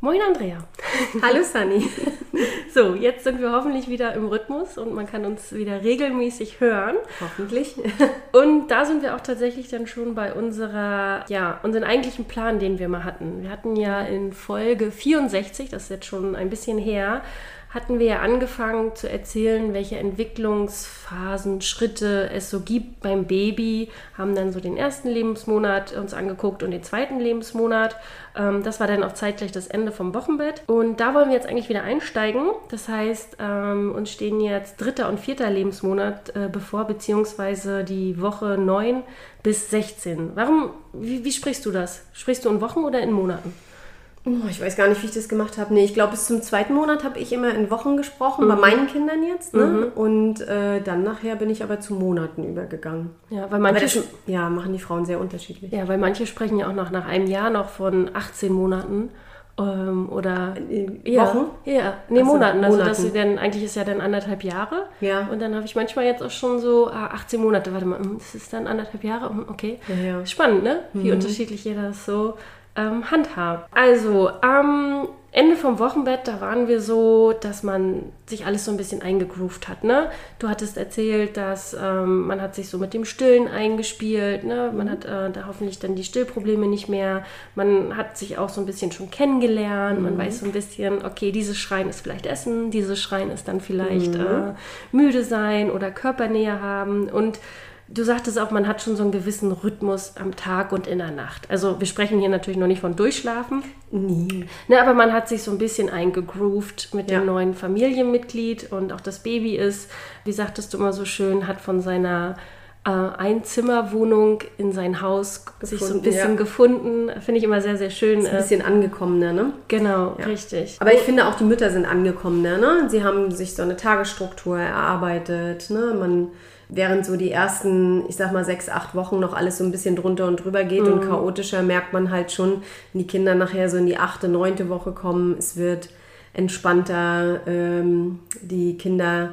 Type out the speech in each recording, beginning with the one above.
Moin Andrea. Hallo Sunny. So, jetzt sind wir hoffentlich wieder im Rhythmus und man kann uns wieder regelmäßig hören. Hoffentlich. Und da sind wir auch tatsächlich dann schon bei unserer, ja, unseren eigentlichen Plan, den wir mal hatten. Wir hatten ja in Folge 64, das ist jetzt schon ein bisschen her, hatten wir ja angefangen zu erzählen, welche Entwicklungsphasen, Schritte es so gibt beim Baby, haben dann so den ersten Lebensmonat uns angeguckt und den zweiten Lebensmonat. Ähm, das war dann auch zeitgleich das Ende vom Wochenbett. Und da wollen wir jetzt eigentlich wieder einsteigen. Das heißt, ähm, uns stehen jetzt dritter und vierter Lebensmonat äh, bevor, beziehungsweise die Woche 9 bis 16. Warum, wie, wie sprichst du das? Sprichst du in Wochen oder in Monaten? Oh, ich weiß gar nicht, wie ich das gemacht habe. Nee, ich glaube, bis zum zweiten Monat habe ich immer in Wochen gesprochen, bei meinen Kindern jetzt. Ne? Und äh, dann nachher bin ich aber zu Monaten übergegangen. Ja, weil manche, das, ja, machen die Frauen sehr unterschiedlich. ja, weil manche sprechen ja auch noch nach einem Jahr noch von 18 Monaten. Ähm, oder Äh, ja, Wochen? Ja, nee, Ach so, Monaten. Also Monaten. dass sie dann, eigentlich ist ja dann anderthalb Jahre. Ja. Und dann habe ich manchmal jetzt auch schon so ah, 18 Monate. Warte mal, hm, das ist dann anderthalb Jahre? Hm, Okay. Ja, ja. Spannend, ne? Wie unterschiedlich jeder das so ähm, handhabt. Also, am Ende vom Wochenbett, da waren wir so, dass man sich alles so ein bisschen eingegroovt hat, ne? Du hattest erzählt, dass ähm, man hat sich so mit dem Stillen eingespielt, ne? Man hat äh, da hoffentlich dann die Stillprobleme nicht mehr. Man hat sich auch so ein bisschen schon kennengelernt. Man weiß so ein bisschen, okay, dieses Schreien ist vielleicht Essen, dieses Schreien ist dann vielleicht äh, müde sein oder Körpernähe haben und Du sagtest auch, man hat schon so einen gewissen Rhythmus am Tag und in der Nacht. Also wir sprechen hier natürlich noch nicht von Durchschlafen. Nie. Ne, aber man hat sich so ein bisschen eingegroovt mit Ja. dem neuen Familienmitglied und auch das Baby ist, wie sagtest du immer so schön, hat von seiner äh, Einzimmerwohnung in sein Haus sich so ein Gefunden, bisschen ja. gefunden. Finde ich immer sehr, sehr schön. Ist ein Äh, bisschen angekommener, ne? genau, richtig. Aber ich finde auch die Mütter sind angekommener, ne? Sie haben sich so eine Tagesstruktur erarbeitet, ne? Man, während so die ersten, ich sag mal, sechs, acht Wochen noch alles so ein bisschen drunter und drüber geht und chaotischer, merkt man halt schon, wenn die Kinder nachher so in die achte, neunte Woche kommen, es wird entspannter, ähm, die Kinder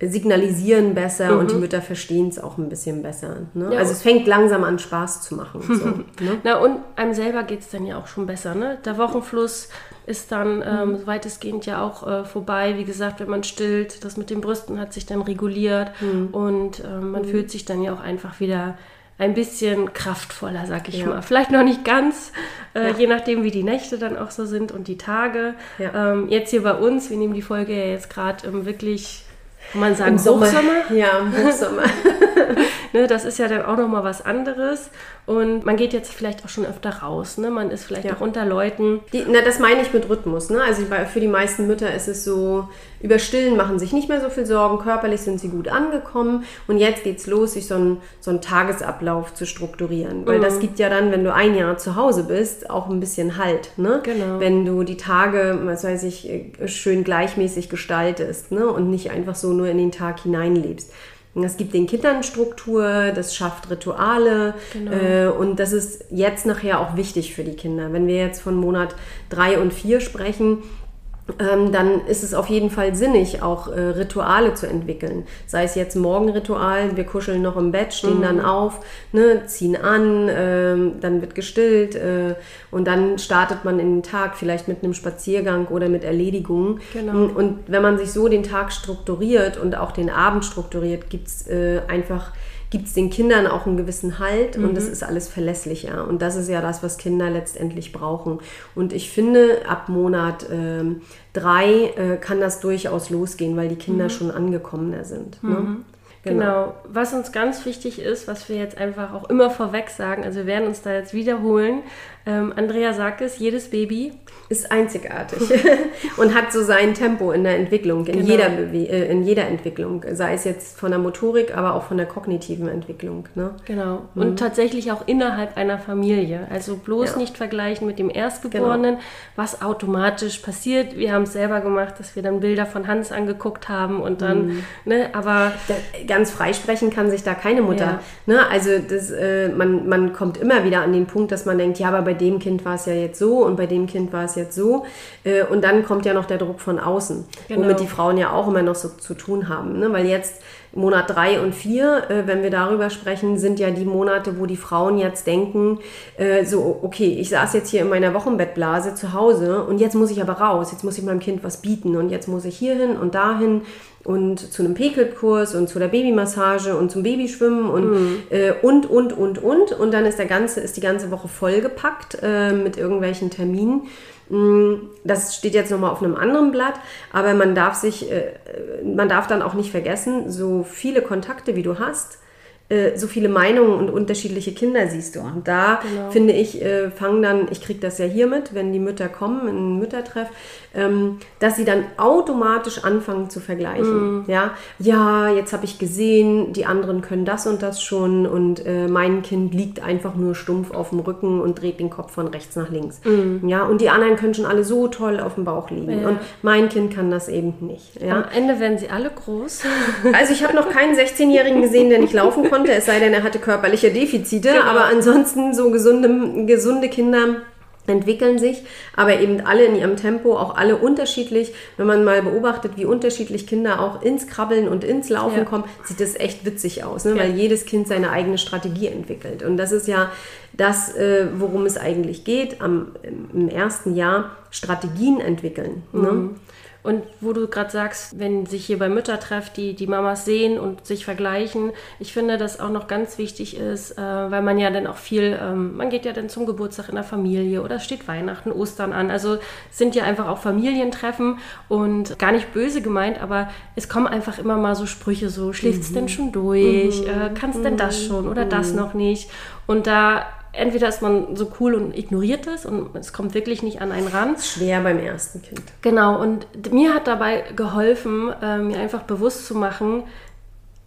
signalisieren besser und die Mütter verstehen es auch ein bisschen besser. Ne? Ja. Also es fängt langsam an Spaß zu machen. So, ne? Na, und einem selber geht es dann ja auch schon besser. Ne? Der Wochenfluss ist dann ähm, weitestgehend ja auch äh, vorbei. Wie gesagt, wenn man stillt, das mit den Brüsten hat sich dann reguliert und ähm, man fühlt sich dann ja auch einfach wieder ein bisschen kraftvoller, sag ich Ja. mal. Vielleicht noch nicht ganz, äh, je nachdem, wie die Nächte dann auch so sind und die Tage. Ja. Ähm, jetzt hier bei uns, wir nehmen die Folge ja jetzt gerade im wirklich, kann man sagen, Im Sommer. Hochsommer. Ja, im Hochsommer. Ne, das ist ja dann auch nochmal was anderes. Und man geht jetzt vielleicht auch schon öfter raus. Ne? Man ist vielleicht Ja. auch unter Leuten. Die, na, das meine ich mit Rhythmus. Ne? Also für die meisten Mütter ist es so, über Stillen machen sich nicht mehr so viel Sorgen, körperlich sind sie gut angekommen und jetzt geht's los, sich so einen, so einen Tagesablauf zu strukturieren. Weil Mhm. das gibt ja dann, wenn du ein Jahr zu Hause bist, auch ein bisschen Halt. Ne? Genau. Wenn du die Tage, was weiß ich, äh, schön gleichmäßig gestaltest ne? und nicht einfach so nur in den Tag hineinlebst. Es gibt den Kindern Struktur, das schafft Rituale Genau. äh, und das ist jetzt nachher auch wichtig für die Kinder. Wenn wir jetzt von Monat drei und vier sprechen, dann ist es auf jeden Fall sinnig, auch äh, Rituale zu entwickeln. Sei es jetzt Morgenritual, wir kuscheln noch im Bett, stehen dann auf, ne, ziehen an, ähm, dann wird gestillt äh, und dann startet man in den Tag vielleicht mit einem Spaziergang oder mit Erledigungen. Genau. Und wenn man sich so den Tag strukturiert und auch den Abend strukturiert, gibt es äh, einfach gibt es den Kindern auch einen gewissen Halt und das ist alles verlässlicher. Und das ist ja das, was Kinder letztendlich brauchen. Und ich finde, ab Monat ähm, drei äh, kann das durchaus losgehen, weil die Kinder schon angekommener sind. Ne? Genau. Was uns ganz wichtig ist, was wir jetzt einfach auch immer vorweg sagen, also wir werden uns da jetzt wiederholen. Ähm, Andrea sagt es, jedes Baby Ist einzigartig und hat so sein Tempo in der Entwicklung, in, Genau. jeder, Bewe äh, in jeder Entwicklung. Sei es jetzt von der Motorik, aber auch von der kognitiven Entwicklung. Ne? Genau. Und tatsächlich auch innerhalb einer Familie. Also bloß Ja. nicht vergleichen mit dem Erstgeborenen, was automatisch passiert. Wir haben es selber gemacht, dass wir dann Bilder von Hans angeguckt haben und dann, ne, aber Da, ganz freisprechen kann sich da keine Mutter. Ja. Ne? Also das, äh, man, man kommt immer wieder an den Punkt, dass man denkt, ja, aber bei dem Kind war es ja jetzt so und bei dem Kind war es jetzt so. Äh, und dann kommt ja noch der Druck von außen, Genau. womit die Frauen ja auch immer noch so zu tun haben. Ne? Weil jetzt Monat drei und vier, äh, wenn wir darüber sprechen, sind ja die Monate, wo die Frauen jetzt denken, äh, so, okay, ich saß jetzt hier in meiner Wochenbettblase zu Hause und jetzt muss ich aber raus, jetzt muss ich meinem Kind was bieten und jetzt muss ich hierhin und dahin und zu einem Pekelkurs und zu der Babymassage und zum Babyschwimmen und, äh, und, und, und, und. Und dann ist, der ganze, ist die ganze Woche vollgepackt äh, mit irgendwelchen Terminen. Mm, Das steht jetzt nochmal auf einem anderen Blatt, aber man darf sich, äh, man darf dann auch nicht vergessen, so viele Kontakte wie du hast, äh, so viele Meinungen und unterschiedliche Kinder siehst du. Und da finde ich, äh, fangen dann, ich kriege das ja hier mit, wenn die Mütter kommen, in einen Müttertreff, ähm, dass sie dann automatisch anfangen zu vergleichen. Ja, ja, jetzt habe ich gesehen, die anderen können das und das schon und äh, mein Kind liegt einfach nur stumpf auf dem Rücken und dreht den Kopf von rechts nach links. Ja, und die anderen können schon alle so toll auf dem Bauch liegen. Ja. Und mein Kind kann das eben nicht. Ja. am Ende werden sie alle groß. Also ich habe noch keinen 16-Jährigen gesehen, der nicht laufen konnte, es sei denn, er hatte körperliche Defizite. Genau. Aber ansonsten so gesunde, gesunde Kinder entwickeln sich, aber eben alle in ihrem Tempo, auch alle unterschiedlich. Wenn man mal beobachtet, wie unterschiedlich Kinder auch ins Krabbeln und ins Laufen Ja. kommen, sieht das echt witzig aus, ne? Ja. weil jedes Kind seine eigene Strategie entwickelt. Und das ist ja das, äh, worum es eigentlich geht, am, im ersten Jahr Strategien entwickeln. Ne? Und wo du gerade sagst, wenn sich hier bei Müttertreff die, die Mamas sehen und sich vergleichen, ich finde, dass auch noch ganz wichtig ist, äh, weil man ja dann auch viel, ähm, man geht ja dann zum Geburtstag in der Familie oder steht Weihnachten, Ostern an. Also sind ja einfach auch Familientreffen und gar nicht böse gemeint, aber es kommen einfach immer mal so Sprüche, so schläft's denn schon durch, äh, kannst denn das schon oder das noch nicht. Und da entweder ist man so cool und ignoriert es und es kommt wirklich nicht an einen ran. Schwer beim ersten Kind. Genau, und mir hat dabei geholfen, äh, mir einfach bewusst zu machen,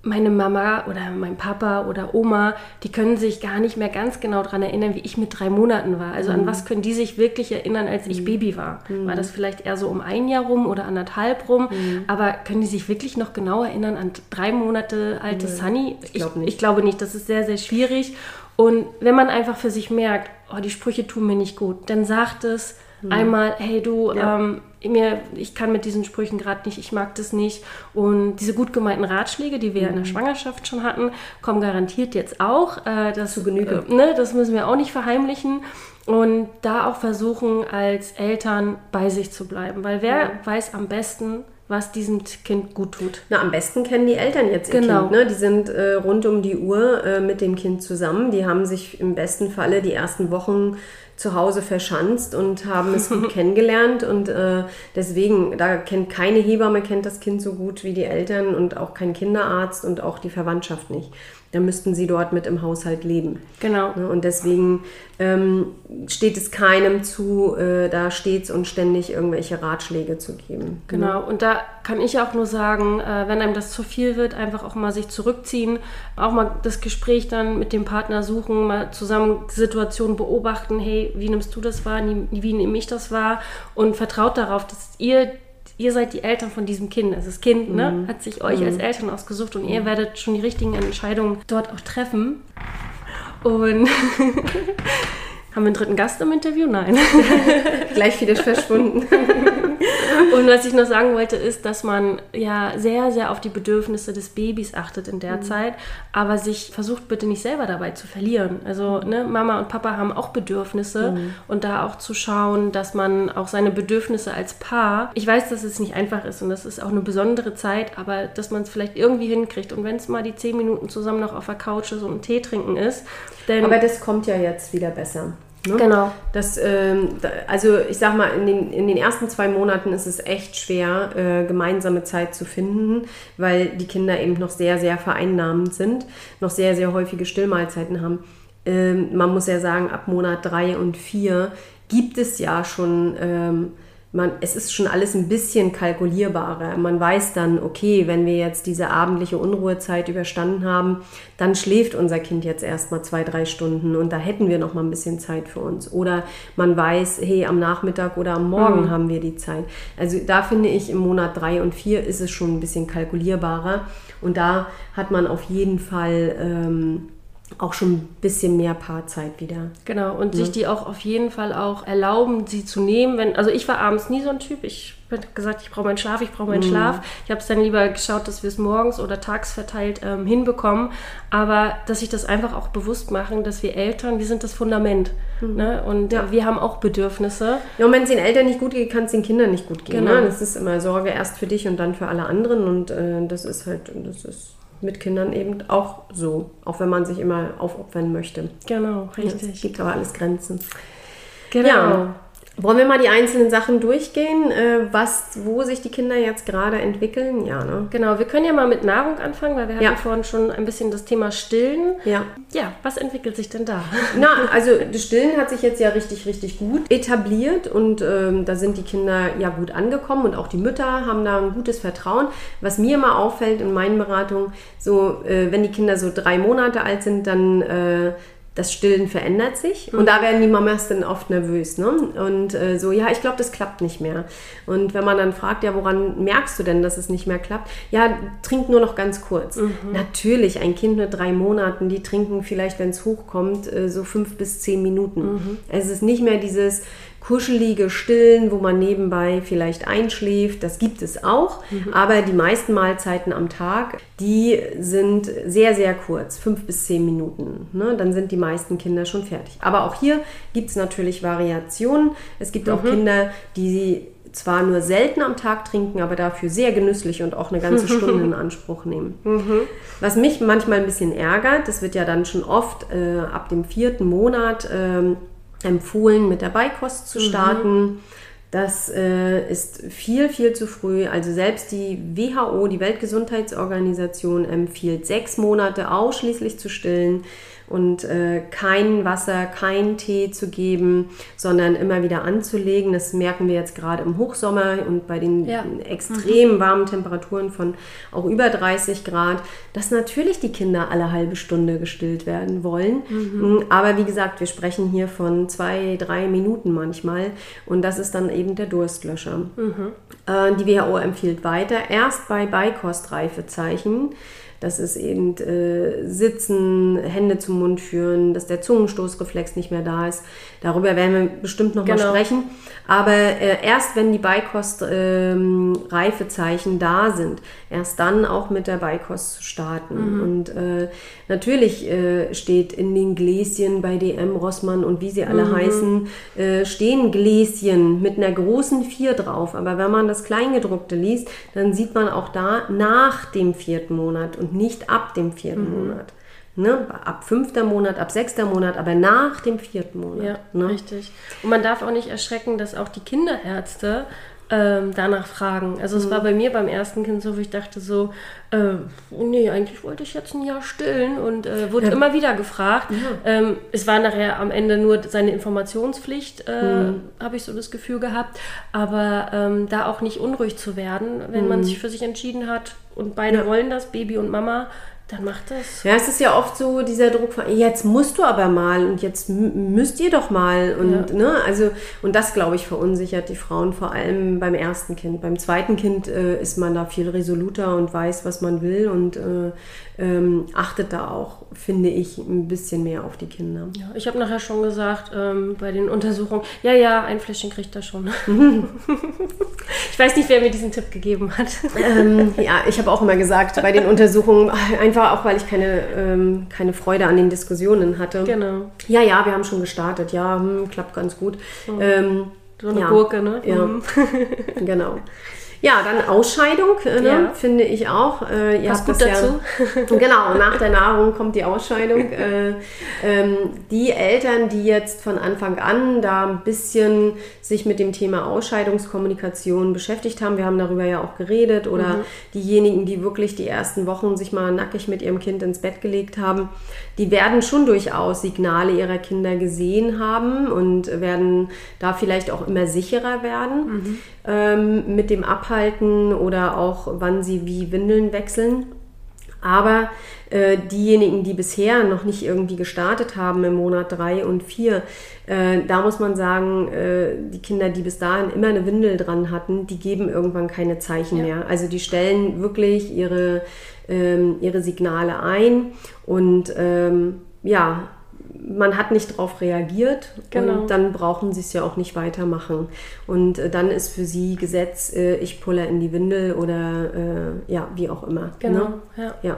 meine Mama oder mein Papa oder Oma, die können sich gar nicht mehr ganz genau daran erinnern, wie ich mit drei Monaten war. Also an was können die sich wirklich erinnern, als ich Baby war? War das vielleicht eher so um ein Jahr rum oder anderthalb rum? Aber können die sich wirklich noch genau erinnern an drei Monate alte Sunny? Ich, glaub nicht. ich glaube nicht. Das ist sehr, sehr schwierig. Und wenn man einfach für sich merkt, oh, die Sprüche tun mir nicht gut, dann sagt es einmal, hey du, Ja. ähm, mir, ich kann mit diesen Sprüchen gerade nicht, ich mag das nicht. Und diese gut gemeinten Ratschläge, die wir in der Schwangerschaft schon hatten, kommen garantiert jetzt auch. Äh, das, Zu Genüge. Äh, ne, das müssen wir auch nicht verheimlichen. Und da auch versuchen, als Eltern bei sich zu bleiben. Weil wer weiß am besten, was diesem Kind gut tut. Na, am besten kennen die Eltern jetzt ihr Genau. Kind. Ne? Die sind äh, rund um die Uhr äh, mit dem Kind zusammen. Die haben sich im besten Falle die ersten Wochen zu Hause verschanzt und haben es gut kennengelernt. Und äh, deswegen, da kennt keine Hebamme kennt das Kind so gut wie die Eltern und auch kein Kinderarzt und auch die Verwandtschaft nicht. Da müssten sie dort mit im Haushalt leben. Genau. Ne? Und deswegen ähm, steht es keinem zu, äh, da stets und ständig irgendwelche Ratschläge zu geben. Genau, und da kann ich auch nur sagen, äh, wenn einem das zu viel wird, einfach auch mal sich zurückziehen, auch mal das Gespräch dann mit dem Partner suchen, mal zusammen die Situation beobachten, hey, wie nimmst du das wahr, wie nehme ich das wahr und vertraut darauf, dass ihr, ihr seid die Eltern von diesem Kind. Also das Kind ne, hat sich euch als Eltern ausgesucht und ihr werdet schon die richtigen Entscheidungen dort auch treffen. Und haben wir einen dritten Gast im Interview? Nein. Gleich wieder verschwunden. Und was ich noch sagen wollte, ist, dass man ja sehr, sehr auf die Bedürfnisse des Babys achtet in der Zeit, aber sich versucht bitte nicht selber dabei zu verlieren. Also ne, Mama und Papa haben auch Bedürfnisse und da auch zu schauen, dass man auch seine Bedürfnisse als Paar, ich weiß, dass es nicht einfach ist und das ist auch eine besondere Zeit, aber dass man es vielleicht irgendwie hinkriegt und wenn es mal die zehn Minuten zusammen noch auf der Couch ist und einen Tee trinken ist, dann Aber das kommt ja jetzt wieder besser. Ne? Genau. Das, ähm, also ich sag mal, in den, in den ersten zwei Monaten ist es echt schwer, äh, gemeinsame Zeit zu finden, weil die Kinder eben noch sehr, sehr vereinnahmend sind, noch sehr, sehr häufige Stillmahlzeiten haben. Ähm, man muss ja sagen, ab Monat drei und vier gibt es ja schon ähm, man, es ist schon alles ein bisschen kalkulierbarer. Man weiß dann, okay, wenn wir jetzt diese abendliche Unruhezeit überstanden haben, dann schläft unser Kind jetzt erstmal zwei, drei Stunden und da hätten wir noch mal ein bisschen Zeit für uns. Oder man weiß, hey, am Nachmittag oder am Morgen mhm. haben wir die Zeit. Also da finde ich, im Monat drei und vier ist es schon ein bisschen kalkulierbarer und da hat man auf jeden Fall ähm, auch schon ein bisschen mehr Paarzeit wieder. Genau, und ja. sich die auch auf jeden Fall auch erlauben, sie zu nehmen. Wenn, also ich war abends nie so ein Typ. Ich habe gesagt, ich brauche meinen Schlaf, ich brauche meinen mhm. Schlaf. Ich habe es dann lieber geschaut, dass wir es morgens oder tags verteilt ähm, hinbekommen. Aber dass sich das einfach auch bewusst machen, dass wir Eltern, wir sind das Fundament. Mhm. Ne? Und ja. wir haben auch Bedürfnisse. Ja, und wenn es den Eltern nicht gut geht, kann es den Kindern nicht gut gehen. Genau. Ne? Das ist immer Sorge erst für dich und dann für alle anderen. Und äh, das ist halt, das ist mit Kindern eben auch so, auch wenn man sich immer aufopfern möchte. Genau, richtig. Es gibt aber alles Grenzen. Genau. Ja. Wollen wir mal die einzelnen Sachen durchgehen, äh, was, wo sich die Kinder jetzt gerade entwickeln? Ja, ne? Genau, wir können ja mal mit Nahrung anfangen, weil wir hatten ja. vorhin schon ein bisschen das Thema Stillen. Ja. Ja, was entwickelt sich denn da? Na, also das Stillen hat sich jetzt ja richtig, richtig gut etabliert und ähm, da sind die Kinder ja gut angekommen und auch die Mütter haben da ein gutes Vertrauen. Was mir immer auffällt in meinen Beratungen, so äh, wenn die Kinder so drei Monate alt sind, dann äh, das Stillen verändert sich. Und da werden die Mamas dann oft nervös. Ne? Und äh, so, ja, ich glaube, das klappt nicht mehr. Und wenn man dann fragt, ja, woran merkst du denn, dass es nicht mehr klappt? Ja, trink nur noch ganz kurz. Mhm. Natürlich, ein Kind mit drei Monaten, die trinken vielleicht, wenn es hochkommt, äh, so fünf bis zehn Minuten. Mhm. Es ist nicht mehr dieses, kuschelige Stillen, wo man nebenbei vielleicht einschläft. Das gibt es auch, mhm. aber die meisten Mahlzeiten am Tag, die sind sehr, sehr kurz, fünf bis zehn Minuten. Ne? Dann sind die meisten Kinder schon fertig. Aber auch hier gibt es natürlich Variationen. Es gibt mhm. auch Kinder, die zwar nur selten am Tag trinken, aber dafür sehr genüsslich und auch eine ganze Stunde in Anspruch nehmen. Mhm. Was mich manchmal ein bisschen ärgert, das wird ja dann schon oft äh, ab dem vierten Monat ähm, empfohlen, mit der Beikost zu starten. Mhm. Das äh, ist viel, viel zu früh. Also selbst die WHO, die Weltgesundheitsorganisation, empfiehlt sechs Monate ausschließlich zu stillen und äh, kein Wasser, kein Tee zu geben, sondern immer wieder anzulegen. Das merken wir jetzt gerade im Hochsommer und bei den ja. extrem mhm. warmen Temperaturen von auch über 30 Grad, dass natürlich die Kinder alle halbe Stunde gestillt werden wollen. Mhm. Aber wie gesagt, wir sprechen hier von zwei, drei Minuten manchmal und das ist dann eben der Durstlöscher. Mhm. Äh, die WHO empfiehlt weiter, erst bei Beikostreifezeichen das ist eben äh, Sitzen, Hände zum Mund führen, dass der Zungenstoßreflex nicht mehr da ist. Darüber werden wir bestimmt noch genau. mal sprechen. Aber äh, erst wenn die Beikost-Reifezeichen ähm, da sind, erst dann auch mit der Beikost zu starten. Mhm. Und äh, natürlich äh, steht in den Gläschen bei DM, Rossmann und wie sie alle mhm. heißen, äh, stehen Gläschen mit einer großen Vier drauf. Aber wenn man das Kleingedruckte liest, dann sieht man auch da nach dem vierten Monat und nicht ab dem vierten mhm. Monat. Ne? Ab fünfter Monat, ab sechster Monat, aber nach dem vierten Monat. Ja, ne? richtig. Und man darf auch nicht erschrecken, dass auch die Kinderärzte ähm, danach fragen. Also es mhm. war bei mir beim ersten Kind so, wo ich dachte so, äh, nee, eigentlich wollte ich jetzt ein Jahr stillen und äh, wurde ja. immer wieder gefragt. Ja. Ähm, es war nachher am Ende nur seine Informationspflicht, äh, mhm. habe ich so das Gefühl gehabt. Aber ähm, da auch nicht unruhig zu werden, wenn mhm. man sich für sich entschieden hat und beide ja. wollen das, Baby und Mama, dann macht das. Ja, es ist ja oft so dieser Druck von, jetzt musst du aber mal und jetzt müsst ihr doch mal. Und, ja. ne, also, und das, glaube ich, verunsichert die Frauen vor allem beim ersten Kind. Beim zweiten Kind äh, ist man da viel resoluter und weiß, was man will und äh, ähm, achtet da auch, finde ich, ein bisschen mehr auf die Kinder. Ja, ich habe nachher schon gesagt, ähm, bei den Untersuchungen, ja, ja, ein Fläschchen kriegt er schon. ich weiß nicht, wer mir diesen Tipp gegeben hat. ähm, ja, ich habe auch immer gesagt, bei den Untersuchungen, einfach auch, weil ich keine, ähm, keine Freude an den Diskussionen hatte. Genau. Ja, ja, wir haben schon gestartet, ja, hm, klappt ganz gut. Mhm. so eine ja, Gurke, ne? Ja, mhm. genau. Ja, dann Ausscheidung, äh, ne, Ja. finde ich auch. Äh, Passt gut dazu. Ja, genau, nach der Nahrung kommt die Ausscheidung. äh, ähm, die Eltern, die jetzt von Anfang an da ein bisschen sich mit dem Thema Ausscheidungskommunikation beschäftigt haben, wir haben darüber ja auch geredet, oder Mhm. diejenigen, die wirklich die ersten Wochen sich mal nackig mit ihrem Kind ins Bett gelegt haben, die werden schon durchaus Signale ihrer Kinder gesehen haben und werden da vielleicht auch immer sicherer werden ähm, mit dem Abhalten oder auch wann sie wie Windeln wechseln. Aber äh, diejenigen, die bisher noch nicht irgendwie gestartet haben im Monat drei und vier, äh, da muss man sagen, äh, die Kinder, die bis dahin immer eine Windel dran hatten, die geben irgendwann keine Zeichen mehr. Also die stellen wirklich ihre, ähm, ihre Signale ein und ähm, ja, man hat nicht darauf reagiert Genau. und dann brauchen sie es ja auch nicht weitermachen. Und äh, dann ist für sie Gesetz, äh, ich pulle in die Windel oder äh, ja, wie auch immer. Genau, Ne? ja. Ja.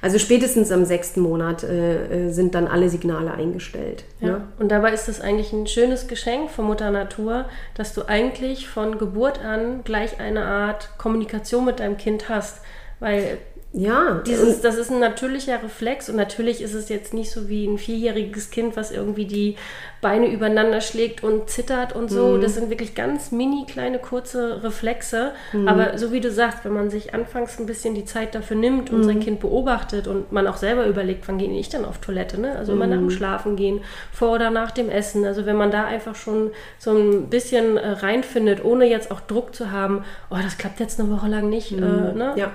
Also spätestens am sechsten Monat äh, äh, sind dann alle Signale eingestellt. Ja. Ne? Und dabei ist es eigentlich ein schönes Geschenk von Mutter Natur, dass du eigentlich von Geburt an gleich eine Art Kommunikation mit deinem Kind hast. Weil Ja, dieses, das ist ein natürlicher Reflex und natürlich ist es jetzt nicht so wie ein vierjähriges Kind, was irgendwie die Beine übereinander schlägt und zittert und so. Das sind wirklich ganz mini kleine kurze Reflexe. Aber so wie du sagst, wenn man sich anfangs ein bisschen die Zeit dafür nimmt und sein Kind beobachtet und man auch selber überlegt, wann gehe ich denn auf Toilette, ne? Also immer nach dem Schlafen gehen, vor oder nach dem Essen. Also wenn man da einfach schon so ein bisschen äh, reinfindet, ohne jetzt auch Druck zu haben, oh, das klappt jetzt eine Woche lang nicht, äh, ne? Ja.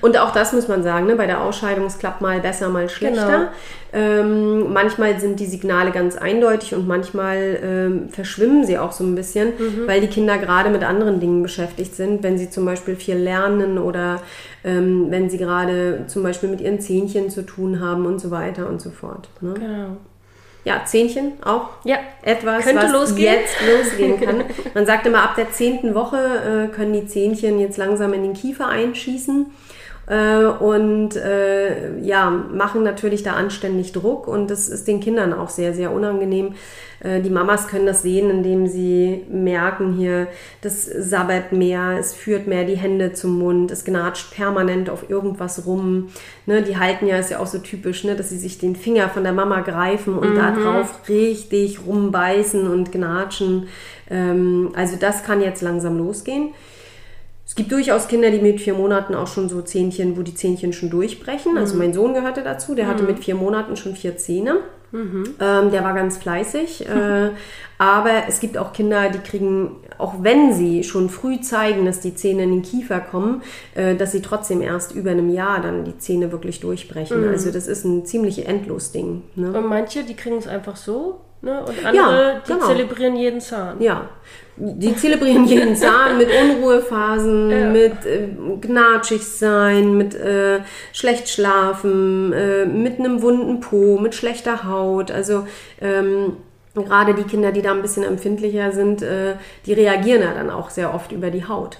Und auch das muss man sagen, ne? bei der Ausscheidung, es klappt mal besser, mal schlechter. Ähm, manchmal sind die Signale ganz eindeutig und manchmal ähm, verschwimmen sie auch so ein bisschen, weil die Kinder gerade mit anderen Dingen beschäftigt sind. Wenn sie zum Beispiel viel lernen oder ähm, wenn sie gerade zum Beispiel mit ihren Zähnchen zu tun haben und so weiter und so fort. Ne? Genau. Ja, Zähnchen auch Ja, etwas, Könnte was losgehen. jetzt losgehen kann. Man sagt immer, ab der zehnten Woche äh, können die Zähnchen jetzt langsam in den Kiefer einschießen äh, und äh, ja, machen natürlich da anständig Druck und das ist den Kindern auch sehr, sehr unangenehm. Äh, die Mamas können das sehen, indem sie merken hier, das sabbert mehr, es führt mehr die Hände zum Mund, es gnatscht permanent auf irgendwas rum. Ne, die halten ja, ist ja auch so typisch, ne, dass sie sich den Finger von der Mama greifen und da drauf richtig rumbeißen und gnatschen. Ähm, also das kann jetzt langsam losgehen. Es gibt durchaus Kinder, die mit vier Monaten auch schon so Zähnchen, wo die Zähnchen schon durchbrechen. Also mein Sohn gehörte dazu, der hatte mit vier Monaten schon vier Zähne. Ähm, der war ganz fleißig. Äh, aber es gibt auch Kinder, die kriegen, auch wenn sie schon früh zeigen, dass die Zähne in den Kiefer kommen, äh, dass sie trotzdem erst über einem Jahr dann die Zähne wirklich durchbrechen. Also das ist ein ziemlich endlos Ding. Ne? Und manche, die kriegen es einfach so, ne? Und andere, die genau. zelebrieren jeden Zahn. Ja, die zelebrieren jeden Zahn mit Unruhephasen, Ja. mit äh, gnatschig sein, mit äh, schlecht schlafen, äh, mit einem wunden Po, mit schlechter Haut. Also ähm, gerade die Kinder, die da ein bisschen empfindlicher sind, äh, die reagieren ja dann auch sehr oft über die Haut.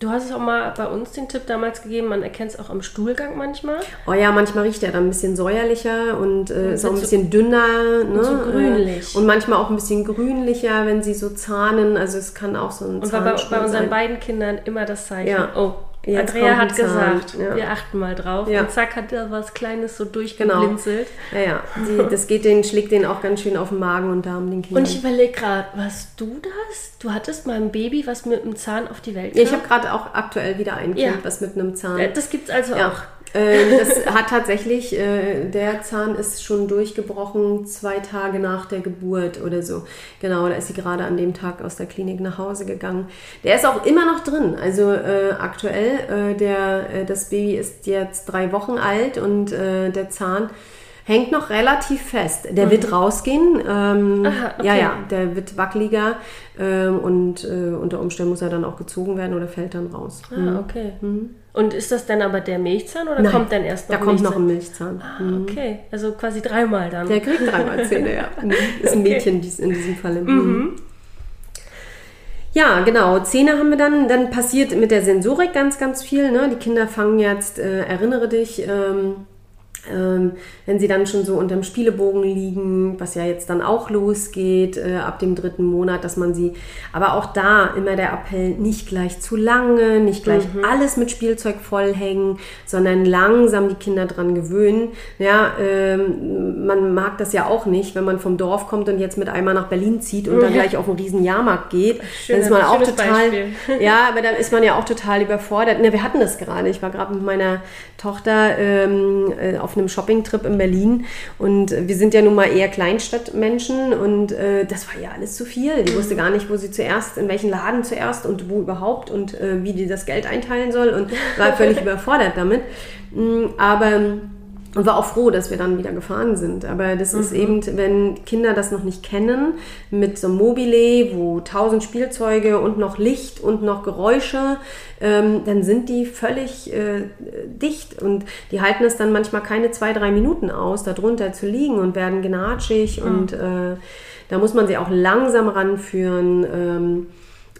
Du hast es auch mal bei uns den Tipp damals gegeben, man erkennt es auch am Stuhlgang manchmal. Oh ja, manchmal riecht er dann ein bisschen säuerlicher und äh, ist auch ein so- bisschen dünner. Ne? so grünlich. Äh, Und manchmal auch ein bisschen grünlicher, wenn sie so zahnen. Also es kann auch so ein Und war bei, bei unseren sein. beiden Kindern immer das Zeichen. Ja. Oh, Jetzt Andrea hat gesagt, ja. wir achten mal drauf. Ja. Und zack, hat er was Kleines so Genau. durchgeblinzelt. Ja, ja. Die, das geht den, schlägt den auch ganz schön auf den Magen und Darm, den Kindern. Und ich überlege gerade, warst du das? Du hattest mal ein Baby, was mit einem Zahn auf die Welt kam? ja, ich habe gerade auch aktuell wieder ein Kind, Ja. was mit einem Zahn. Das gibt's also ja. auch. Äh, das hat tatsächlich, äh, der Zahn ist schon durchgebrochen zwei Tage nach der Geburt oder so. Genau, da ist sie gerade an dem Tag aus der Klinik nach Hause gegangen. Der ist auch immer noch drin. Also äh, aktuell, äh, der, äh, das Baby ist jetzt drei Wochen alt und äh, der Zahn hängt noch relativ fest. Der wird rausgehen. Ähm, Mhm. Aha, okay. Ja, ja, der wird wackeliger ähm, und äh, unter Umständen muss er dann auch gezogen werden oder fällt dann raus. Ah, okay. Und ist das dann aber der Milchzahn oder Mhm. Nein, kommt dann erst noch Da kommt noch Milchzahn? ein Milchzahn. Ah, okay. Also quasi dreimal dann. Der kriegt dreimal Zähne, ja. Ist ein Mädchen dies, in diesem Falle. Mhm. Ja, genau. Zähne haben wir dann. Dann passiert mit der Sensorik ganz, ganz viel. Ne? Die Kinder fangen jetzt, äh, erinnere dich, ähm, wenn sie dann schon so unterm Spielebogen liegen, was ja jetzt dann auch losgeht äh, ab dem dritten Monat, dass man sie, aber auch da immer der Appell, nicht gleich zu lange, nicht gleich Mhm. alles mit Spielzeug vollhängen, sondern langsam die Kinder dran gewöhnen. Ja, ähm, man mag das ja auch nicht, wenn man vom Dorf kommt und jetzt mit einmal nach Berlin zieht und dann gleich auf einen riesen Jahrmarkt geht. dann ist man auch total, Beispiel. ja, aber dann ist man ja auch total überfordert. Ne, wir hatten das gerade. Ich war gerade mit meiner Tochter ähm, äh, auf einem Shoppingtrip in Berlin und äh, wir sind ja nun mal eher Kleinstadtmenschen und äh, das war ja alles zu viel. Die wusste gar nicht, wo sie zuerst, in welchen Laden zuerst und wo überhaupt und äh, wie die das Geld einteilen soll und war völlig überfordert damit. Mm, Aber und war auch froh, dass wir dann wieder gefahren sind. Aber das ist eben, wenn Kinder das noch nicht kennen, mit so einem Mobile, wo tausend Spielzeuge und noch Licht und noch Geräusche, ähm, dann sind die völlig äh, dicht und die halten es dann manchmal keine zwei, drei Minuten aus, da drunter zu liegen und werden gnatschig und äh, da muss man sie auch langsam ranführen. Ähm,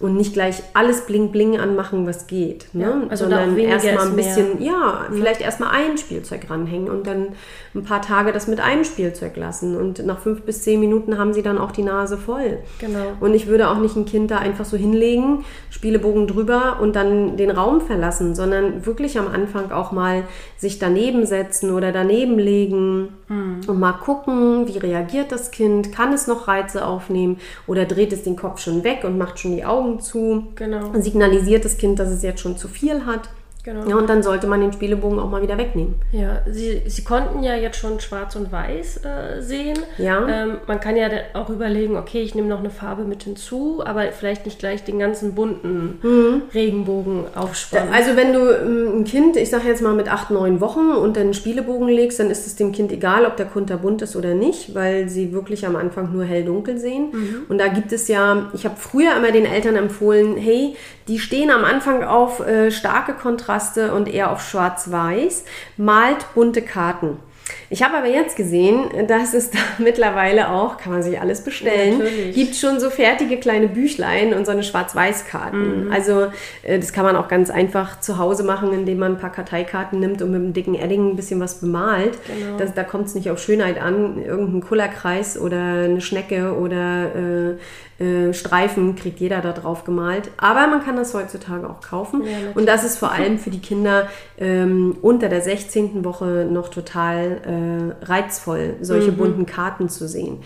und nicht gleich alles bling bling anmachen, was geht. Ne? Ja, also Sondern erstmal ein mehr. bisschen, ja, vielleicht erstmal ein Spielzeug ranhängen und dann ein paar Tage das mit einem Spielzeug lassen. Und nach fünf bis zehn Minuten haben sie dann auch die Nase voll. Genau. Und ich würde auch nicht ein Kind da einfach so hinlegen, Spielebogen drüber und dann den Raum verlassen, sondern wirklich am Anfang auch mal sich daneben setzen oder daneben legen und mal gucken, wie reagiert das Kind, kann es noch Reize aufnehmen oder dreht es den Kopf schon weg und macht schon die Augen zu. Genau. Signalisiert das Kind, dass es jetzt schon zu viel hat. Genau. Ja, und dann sollte man den Spielebogen auch mal wieder wegnehmen. Ja, Sie, Sie konnten ja jetzt schon schwarz und weiß äh, sehen. Ja. Ähm, man kann ja dann auch überlegen, okay, ich nehme noch eine Farbe mit hinzu, aber vielleicht nicht gleich den ganzen bunten Regenbogen aufspannen. Also wenn du ähm, ein Kind, ich sage jetzt mal mit acht, neun Wochen unter einen Spielebogen legst, dann ist es dem Kind egal, ob der kunterbunt ist oder nicht, weil sie wirklich am Anfang nur hell-dunkel sehen. Und da gibt es ja, ich habe früher immer den Eltern empfohlen, hey, die stehen am Anfang auf äh, starke Kontraste und eher auf schwarz-weiß, malt bunte Karten. Ich habe aber jetzt gesehen, dass es da mittlerweile auch, kann man sich alles bestellen, Natürlich. gibt schon so fertige kleine Büchlein und so eine Schwarz-Weiß-Karten. Also äh, das kann man auch ganz einfach zu Hause machen, indem man ein paar Karteikarten nimmt und mit einem dicken Edding ein bisschen was bemalt. Das, da kommt es nicht auf Schönheit an. Irgendein Kullerkreis oder eine Schnecke oder äh, äh, Streifen kriegt jeder da drauf gemalt. Aber man kann das heutzutage auch kaufen. und das ist vor allem für die Kinder ähm, unter der 16. Woche noch total äh, reizvoll, solche bunten Karten zu sehen.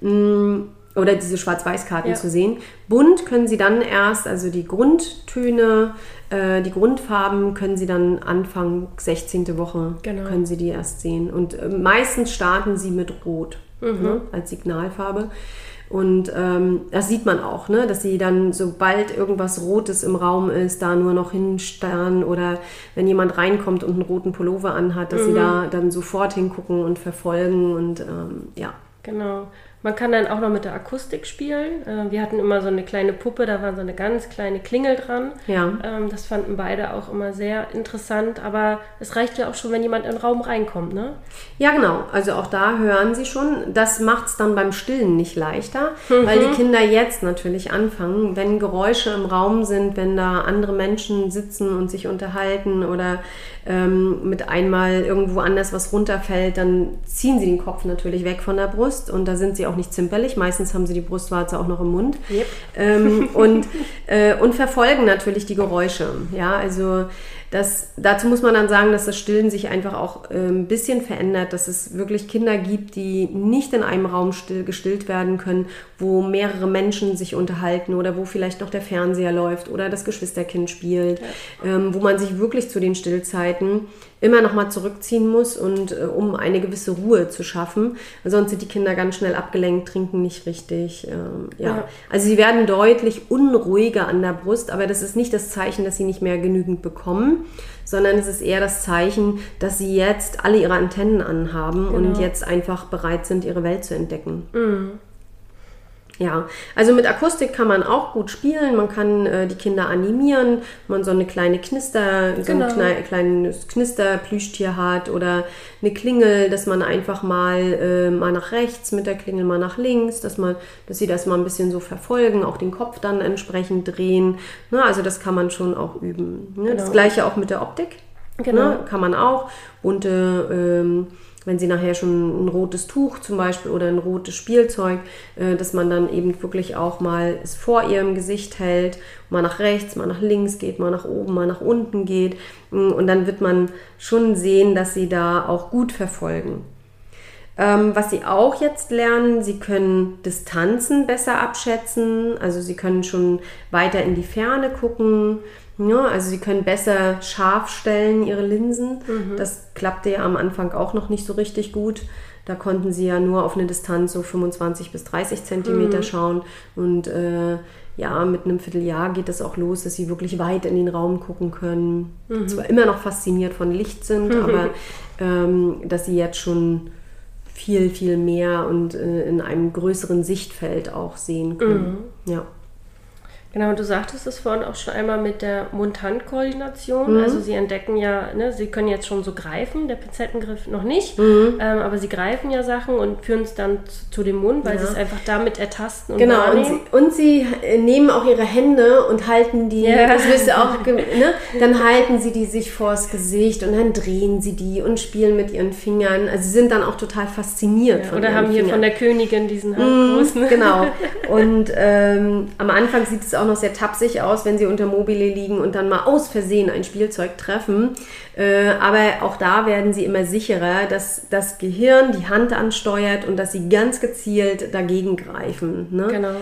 Mm, Oder diese Schwarz-Weiß-Karten Ja. zu sehen. Bunt können sie dann erst, also die Grundtöne, äh, die Grundfarben können sie dann Anfang 16. Woche, Genau. können sie die erst sehen. Und äh, meistens starten sie mit Rot ne, als Signalfarbe. Und ähm, das sieht man auch, ne? dass sie dann, sobald irgendwas Rotes im Raum ist, da nur noch hinstarren oder wenn jemand reinkommt und einen roten Pullover anhat, dass sie da dann sofort hingucken und verfolgen und ähm, ja. Genau. Man kann dann auch noch mit der Akustik spielen. Äh, wir hatten immer so eine kleine Puppe, da war so eine ganz kleine Klingel dran. Ja. Ähm, das fanden beide auch immer sehr interessant. Aber es reicht ja auch schon, wenn jemand in den Raum reinkommt, ne? Ja, genau. Also auch da hören Sie schon. Das macht es dann beim Stillen nicht leichter, weil die Kinder jetzt natürlich anfangen, wenn Geräusche im Raum sind, wenn da andere Menschen sitzen und sich unterhalten oder ähm, mit einmal irgendwo anders was runterfällt, dann ziehen sie den Kopf natürlich weg von der Brust und da sind sie auch nicht zimperlich. Meistens haben sie die Brustwarze auch noch im Mund Yep. ähm, und, äh, und verfolgen natürlich die Geräusche. Ja, also das, dazu muss man dann sagen, dass das Stillen sich einfach auch äh, ein bisschen verändert, dass es wirklich Kinder gibt, die nicht in einem Raum still, gestillt werden können, wo mehrere Menschen sich unterhalten oder wo vielleicht noch der Fernseher läuft oder das Geschwisterkind spielt, ähm, wo man sich wirklich zu den Stillzeiten immer noch mal zurückziehen muss und äh, um eine gewisse Ruhe zu schaffen. Sonst sind die Kinder ganz schnell abgelenkt, trinken nicht richtig. Ähm, ja. Ja. Also sie werden deutlich unruhiger an der Brust, aber das ist nicht das Zeichen, dass sie nicht mehr genügend bekommen, sondern es ist eher das Zeichen, dass sie jetzt alle ihre Antennen anhaben und jetzt einfach bereit sind, ihre Welt zu entdecken. Ja, also mit Akustik kann man auch gut spielen. Man kann äh, die Kinder animieren, wenn man so eine kleine Knister, so Genau. ein knei- kleines Knisterplüschtier hat oder eine Klingel, dass man einfach mal äh, mal nach rechts mit der Klingel, mal nach links, dass man, dass sie das mal ein bisschen so verfolgen, auch den Kopf dann entsprechend drehen. Ne, also das kann man schon auch üben. Ne? Das Genau. gleiche auch mit der Optik. Genau. Ne? Kann man auch. Bunte, ähm, wenn sie nachher schon ein rotes Tuch zum Beispiel oder ein rotes Spielzeug, äh, dass man dann eben wirklich auch mal es vor ihrem Gesicht hält, mal nach rechts, mal nach links geht, mal nach oben, mal nach unten geht. Mm, Und dann wird man schon sehen, dass sie da auch gut verfolgen. Ähm, was sie auch jetzt lernen, sie können Distanzen besser abschätzen, also sie können schon weiter in die Ferne gucken. Ja, also sie können besser scharf stellen ihre Linsen. Das klappte ja am Anfang auch noch nicht so richtig gut. Da konnten sie ja nur auf eine Distanz so 25 bis 30 Zentimeter schauen. Und äh, ja, mit einem Vierteljahr geht es auch los, dass sie wirklich weit in den Raum gucken können. Zwar immer noch fasziniert von Licht sind, aber ähm, dass sie jetzt schon viel, viel mehr und äh, in einem größeren Sichtfeld auch sehen können. Ja. Genau, du sagtest es vorhin auch schon einmal mit der Mund-Hand-Koordination. Also sie entdecken ja, ne, sie können jetzt schon so greifen, der Pinzettengriff noch nicht, ähm, aber sie greifen ja Sachen und führen es dann zu, dem Mund, weil Ja. sie es einfach damit ertasten und Genau, und wahrnehmen. sie, und sie äh, nehmen auch ihre Hände und halten die, Ja. das wirst du auch, ne? dann halten sie die sich vors Gesicht und dann drehen sie die und spielen mit ihren Fingern. Also sie sind dann auch total fasziniert von Oder haben hier Fingern. von der Königin diesen handgroßen. Genau. Und ähm, am Anfang sieht es auch noch sehr tapsig aus, wenn sie unter Mobile liegen und dann mal aus Versehen ein Spielzeug treffen. Äh, aber auch da werden sie immer sicherer, dass das Gehirn die Hand ansteuert und dass sie ganz gezielt dagegen greifen. Ne? Genau.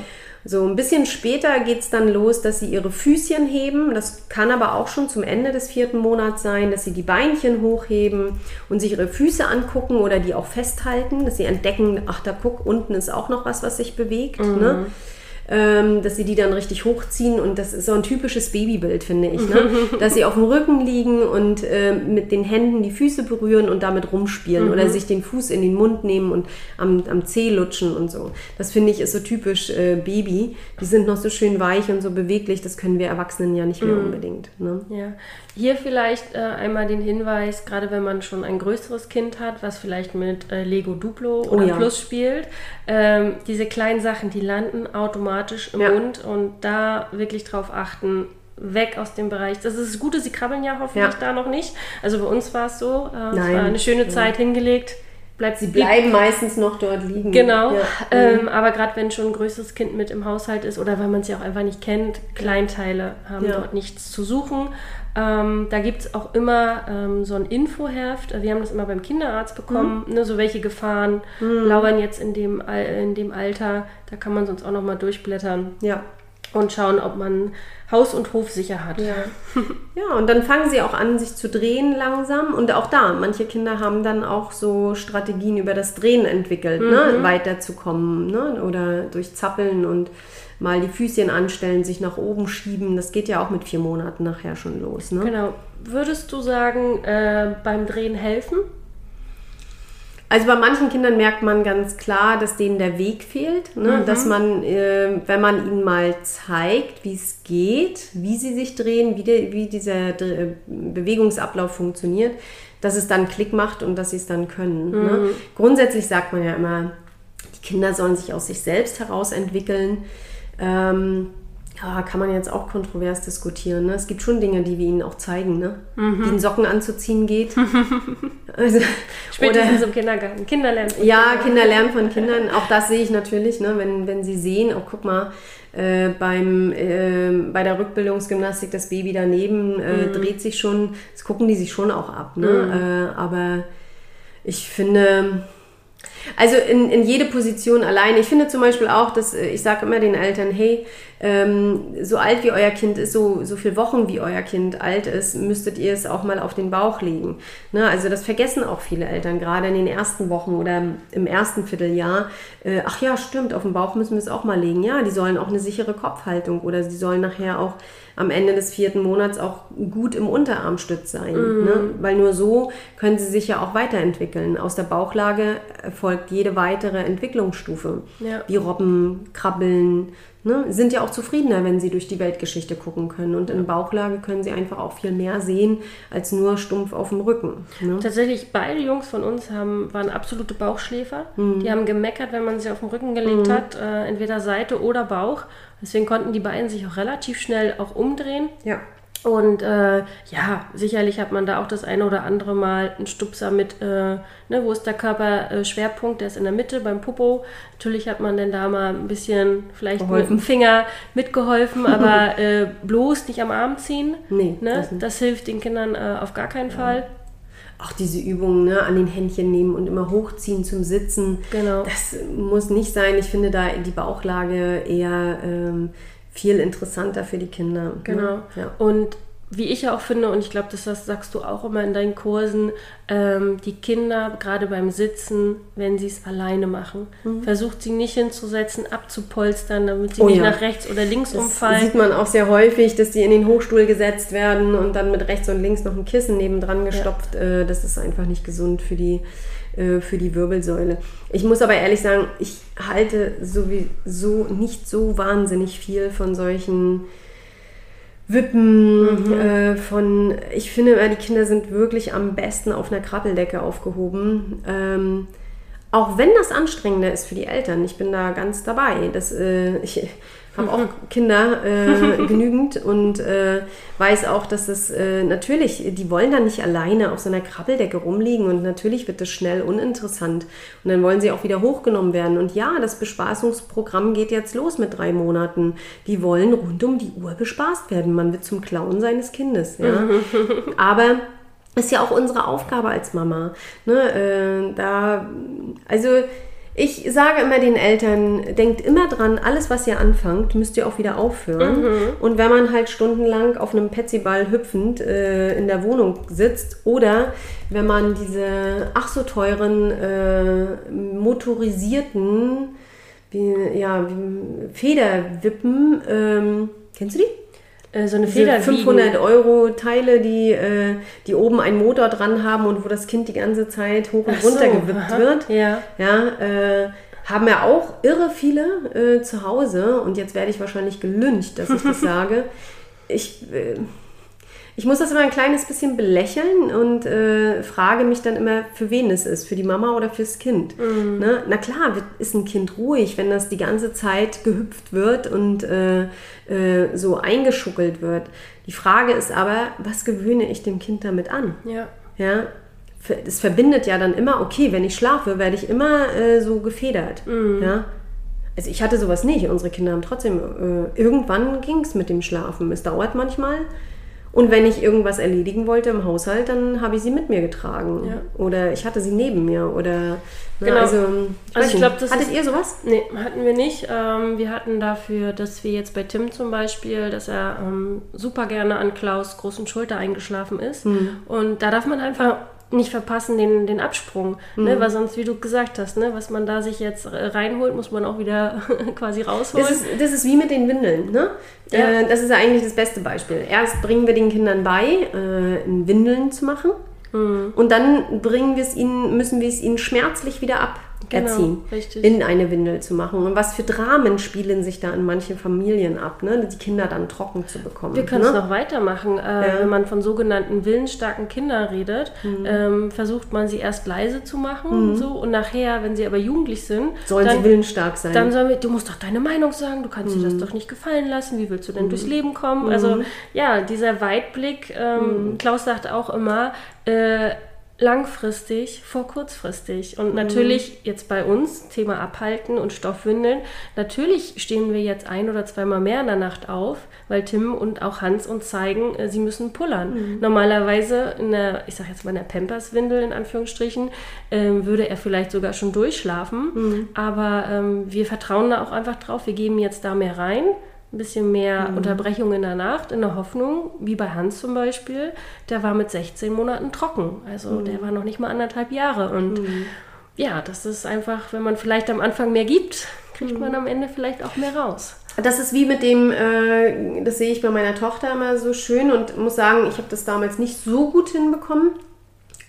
So ein bisschen später geht es dann los, dass sie ihre Füßchen heben. Das kann aber auch schon zum Ende des vierten Monats sein, dass sie die Beinchen hochheben und sich ihre Füße angucken oder die auch festhalten, dass sie entdecken, ach da guck, unten ist auch noch was, was sich bewegt. Ne? Ähm, dass sie die dann richtig hochziehen und das ist so ein typisches Babybild, finde ich. Ne? dass sie auf dem Rücken liegen und ähm, mit den Händen die Füße berühren und damit rumspielen oder sich den Fuß in den Mund nehmen und am, am Zeh lutschen und so. Das finde ich ist so typisch äh, Baby. Die sind noch so schön weich und so beweglich, das können wir Erwachsenen ja nicht mehr unbedingt. Ne? Ja, hier vielleicht äh, einmal den Hinweis, gerade wenn man schon ein größeres Kind hat, was vielleicht mit äh, Lego Duplo oder ja. Plus spielt, ähm, diese kleinen Sachen, die landen automatisch im Ja. Mund und da wirklich drauf achten, weg aus dem Bereich. Das ist das Gute, sie krabbeln ja hoffentlich Ja. da noch nicht. Also bei uns war es so, äh, es war eine schöne Zeit hingelegt. Bleibt Sie bleiben meistens noch dort liegen. Genau, Ja. ähm, aber gerade wenn schon ein größeres Kind mit im Haushalt ist oder weil man es ja auch einfach nicht kennt, Kleinteile haben Ja. dort nichts zu suchen. Ähm, da gibt es auch immer ähm, so ein Infoheft. Wir haben das immer beim Kinderarzt bekommen. Mhm. Ne, so welche Gefahren lauern jetzt in dem, Al- in dem Alter. Da kann man sonst auch noch mal durchblättern ja. und schauen, ob man Haus und Hof sicher hat. Ja. ja, und dann fangen sie auch an, sich zu drehen langsam. Und auch da, manche Kinder haben dann auch so Strategien über das Drehen entwickelt, ne? weiterzukommen. Ne? Oder durch Zappeln und mal die Füßchen anstellen, sich nach oben schieben. Das geht ja auch mit vier Monaten nachher schon los. Ne? Genau. Würdest du sagen, äh, beim Drehen helfen? Also bei manchen Kindern merkt man ganz klar, dass denen der Weg fehlt. Ne? Dass man, äh, wenn man ihnen mal zeigt, wie es geht, wie sie sich drehen, wie, der, wie dieser Dre- Bewegungsablauf funktioniert, dass es dann Klick macht und dass sie es dann können. Ne? Grundsätzlich sagt man ja immer, die Kinder sollen sich aus sich selbst heraus entwickeln. Ähm, ja, kann man jetzt auch kontrovers diskutieren. Ne? Es gibt schon Dinge, die wir ihnen auch zeigen, ne? wie ein Socken anzuziehen geht. also, Spätestens im Kindergarten. Kinder lernen. ja, Kinder lernen von Kindern. Auch das sehe ich natürlich, ne? wenn, wenn sie sehen, oh guck mal, äh, beim, äh, bei der Rückbildungsgymnastik das Baby daneben äh, dreht sich schon, das gucken die sich schon auch ab. Ne? Äh, aber ich finde, also in, in jede Position allein. Ich finde zum Beispiel auch, dass äh, ich sage immer den Eltern, hey, ähm, so alt wie euer Kind ist, so, so viele Wochen wie euer Kind alt ist, müsstet ihr es auch mal auf den Bauch legen. Ne? Also das vergessen auch viele Eltern, gerade in den ersten Wochen oder im ersten Vierteljahr. Äh, ach ja, stimmt, auf den Bauch müssen wir es auch mal legen. Ja, die sollen auch eine sichere Kopfhaltung oder sie sollen nachher auch am Ende des vierten Monats auch gut im Unterarmstütz sein. Ne? Weil nur so können sie sich ja auch weiterentwickeln. Aus der Bauchlage erfolgt jede weitere Entwicklungsstufe. Ja. Wie Robben, Krabbeln, ne? sind ja auch zufriedener, wenn sie durch die Weltgeschichte gucken können. Und in Bauchlage können sie einfach auch viel mehr sehen, als nur stumpf auf dem Rücken. Ne? Tatsächlich, beide Jungs von uns haben, waren absolute Bauchschläfer. Mhm. Die haben gemeckert, wenn man sie auf den Rücken gelegt hat, äh, entweder Seite oder Bauch. Deswegen konnten die beiden sich auch relativ schnell auch umdrehen. Ja. Und äh, ja, sicherlich hat man da auch das eine oder andere Mal einen Stupser mit, äh, ne, wo ist der Körperschwerpunkt, der ist in der Mitte beim Popo. Natürlich hat man dann da mal ein bisschen vielleicht mit Geholfen. dem Finger mitgeholfen, aber äh, bloß nicht am Arm ziehen. Nee, ne? das das hilft den Kindern äh, auf gar keinen Fall. Auch diese Übungen ne, an den Händchen nehmen und immer hochziehen zum Sitzen. Genau. Das muss nicht sein. Ich finde da die Bauchlage eher ähm, viel interessanter für die Kinder. Genau. Ne? Ja. Und wie ich ja auch finde, und ich glaube, das, sagst du auch immer in deinen Kursen, ähm, die Kinder, gerade beim Sitzen, wenn sie es alleine machen, versucht sie nicht hinzusetzen, abzupolstern, damit sie Mhm. Oh nicht ja. nach rechts oder links Das umfallen. sieht man auch sehr häufig, dass die in den Hochstuhl gesetzt werden und dann mit rechts und links noch ein Kissen nebendran gestopft. Äh, Das ist einfach nicht gesund für die, äh, für die Wirbelsäule. Ich muss aber ehrlich sagen, ich halte sowieso nicht so wahnsinnig viel von solchen Wippen, äh, von, ich finde, die Kinder sind wirklich am besten auf einer Krabbeldecke aufgehoben. Ähm, auch wenn das anstrengender ist für die Eltern, ich bin da ganz dabei. Das, äh, ich habe auch Kinder äh, genügend und äh, weiß auch, dass es äh, natürlich, die wollen da nicht alleine auf so einer Krabbeldecke rumliegen und natürlich wird das schnell uninteressant und dann wollen sie auch wieder hochgenommen werden. Und ja, das Bespaßungsprogramm geht jetzt los mit drei Monaten. Die wollen rund um die Uhr bespaßt werden. Man wird zum Clown seines Kindes. Ja? Aber ist ja auch unsere Aufgabe als Mama. Ne? Äh, da, also ich sage immer den Eltern, denkt immer dran, alles, was ihr anfangt, müsst ihr auch wieder aufhören. Und wenn man halt stundenlang auf einem Petsyball hüpfend äh, in der Wohnung sitzt oder wenn man diese ach so teuren äh, motorisierten wie, ja, Federwippen, ähm, kennst du die? Äh, so eine Feder 500 Euro Teile, die, äh, die oben einen Motor dran haben und wo das Kind die ganze Zeit hoch und Ach so, runter gewippt aha, wird. ja. Ja, äh, haben ja auch irre viele äh, zu Hause und jetzt werde ich wahrscheinlich gelüncht, dass ich das sage. Ich, äh, ich muss das immer ein kleines bisschen belächeln und äh, frage mich dann immer, für wen es ist, für die Mama oder fürs Kind. Ne? Na klar, ist ein Kind ruhig, wenn das die ganze Zeit gehüpft wird und äh, äh, so eingeschuckelt wird. Die Frage ist aber, was gewöhne ich dem Kind damit an? Ja. Ja, das verbindet ja dann immer, okay, wenn ich schlafe, werde ich immer äh, so gefedert. Ja. Also ich hatte sowas nicht. Unsere Kinder haben trotzdem, äh, irgendwann ging es mit dem Schlafen. Es dauert manchmal. Und wenn ich irgendwas erledigen wollte im Haushalt, dann habe ich sie mit mir getragen. Ja. Oder ich hatte sie neben mir. Oder ne, Genau. also, Also ich nicht. glaub, das Hattet ist- ihr sowas? Nee, hatten wir nicht. Ähm, wir hatten dafür, dass wir jetzt bei Tim zum Beispiel, dass er ähm, super gerne an Klaus großen Schulter eingeschlafen ist. Und da darf man einfach nicht verpassen, den, den Absprung. Ne? Weil sonst, wie du gesagt hast, ne? was man da sich jetzt äh, reinholt, muss man auch wieder quasi rausholen. Das ist, das ist wie mit den Windeln. Ne? Ja. Äh, das ist ja eigentlich das beste Beispiel. Erst bringen wir den Kindern bei, äh, in Windeln zu machen. Mhm. Und dann bringen wir es ihnen, müssen wir es ihnen schmerzlich wieder aberziehen, Genau, richtig. in eine Windel zu machen. Und was für Dramen spielen sich da in manchen Familien ab, ne? die Kinder dann trocken zu bekommen. Wir können ne? es noch weitermachen. Äh, Wenn man von sogenannten willensstarken Kindern redet, Mhm. ähm, versucht man sie erst leise zu machen. So, und nachher, wenn sie aber jugendlich sind, Sollen dann, sie willensstark sein. Dann sollen wir, du musst doch deine Meinung sagen, du kannst Mhm. dir das doch nicht gefallen lassen, wie willst du denn durchs Leben kommen? Also ja, dieser Weitblick, ähm, Mhm. Klaus sagt auch immer, äh, langfristig vor kurzfristig. Mhm. Und natürlich jetzt bei uns, Thema Abhalten und Stoffwindeln, natürlich stehen wir jetzt ein oder zweimal mehr in der Nacht auf, weil Tim und auch Hans uns zeigen, äh, sie müssen pullern. Mhm. Normalerweise in der, ich sag jetzt mal in der Pampers-Windel in Anführungsstrichen, ähm, würde er vielleicht sogar schon durchschlafen. Mhm. Aber ähm, wir vertrauen da auch einfach drauf. Wir geben jetzt da mehr rein. Ein bisschen mehr Mhm. Unterbrechung in der Nacht, in der Hoffnung, wie bei Hans zum Beispiel. Der war mit 16 Monaten trocken. Also Mhm. der war noch nicht mal anderthalb Jahre. Und ja, das ist einfach, wenn man vielleicht am Anfang mehr gibt, kriegt Mhm. man am Ende vielleicht auch mehr raus. Das ist wie mit dem, äh, das sehe ich bei meiner Tochter immer so schön und muss sagen, ich habe das damals nicht so gut hinbekommen.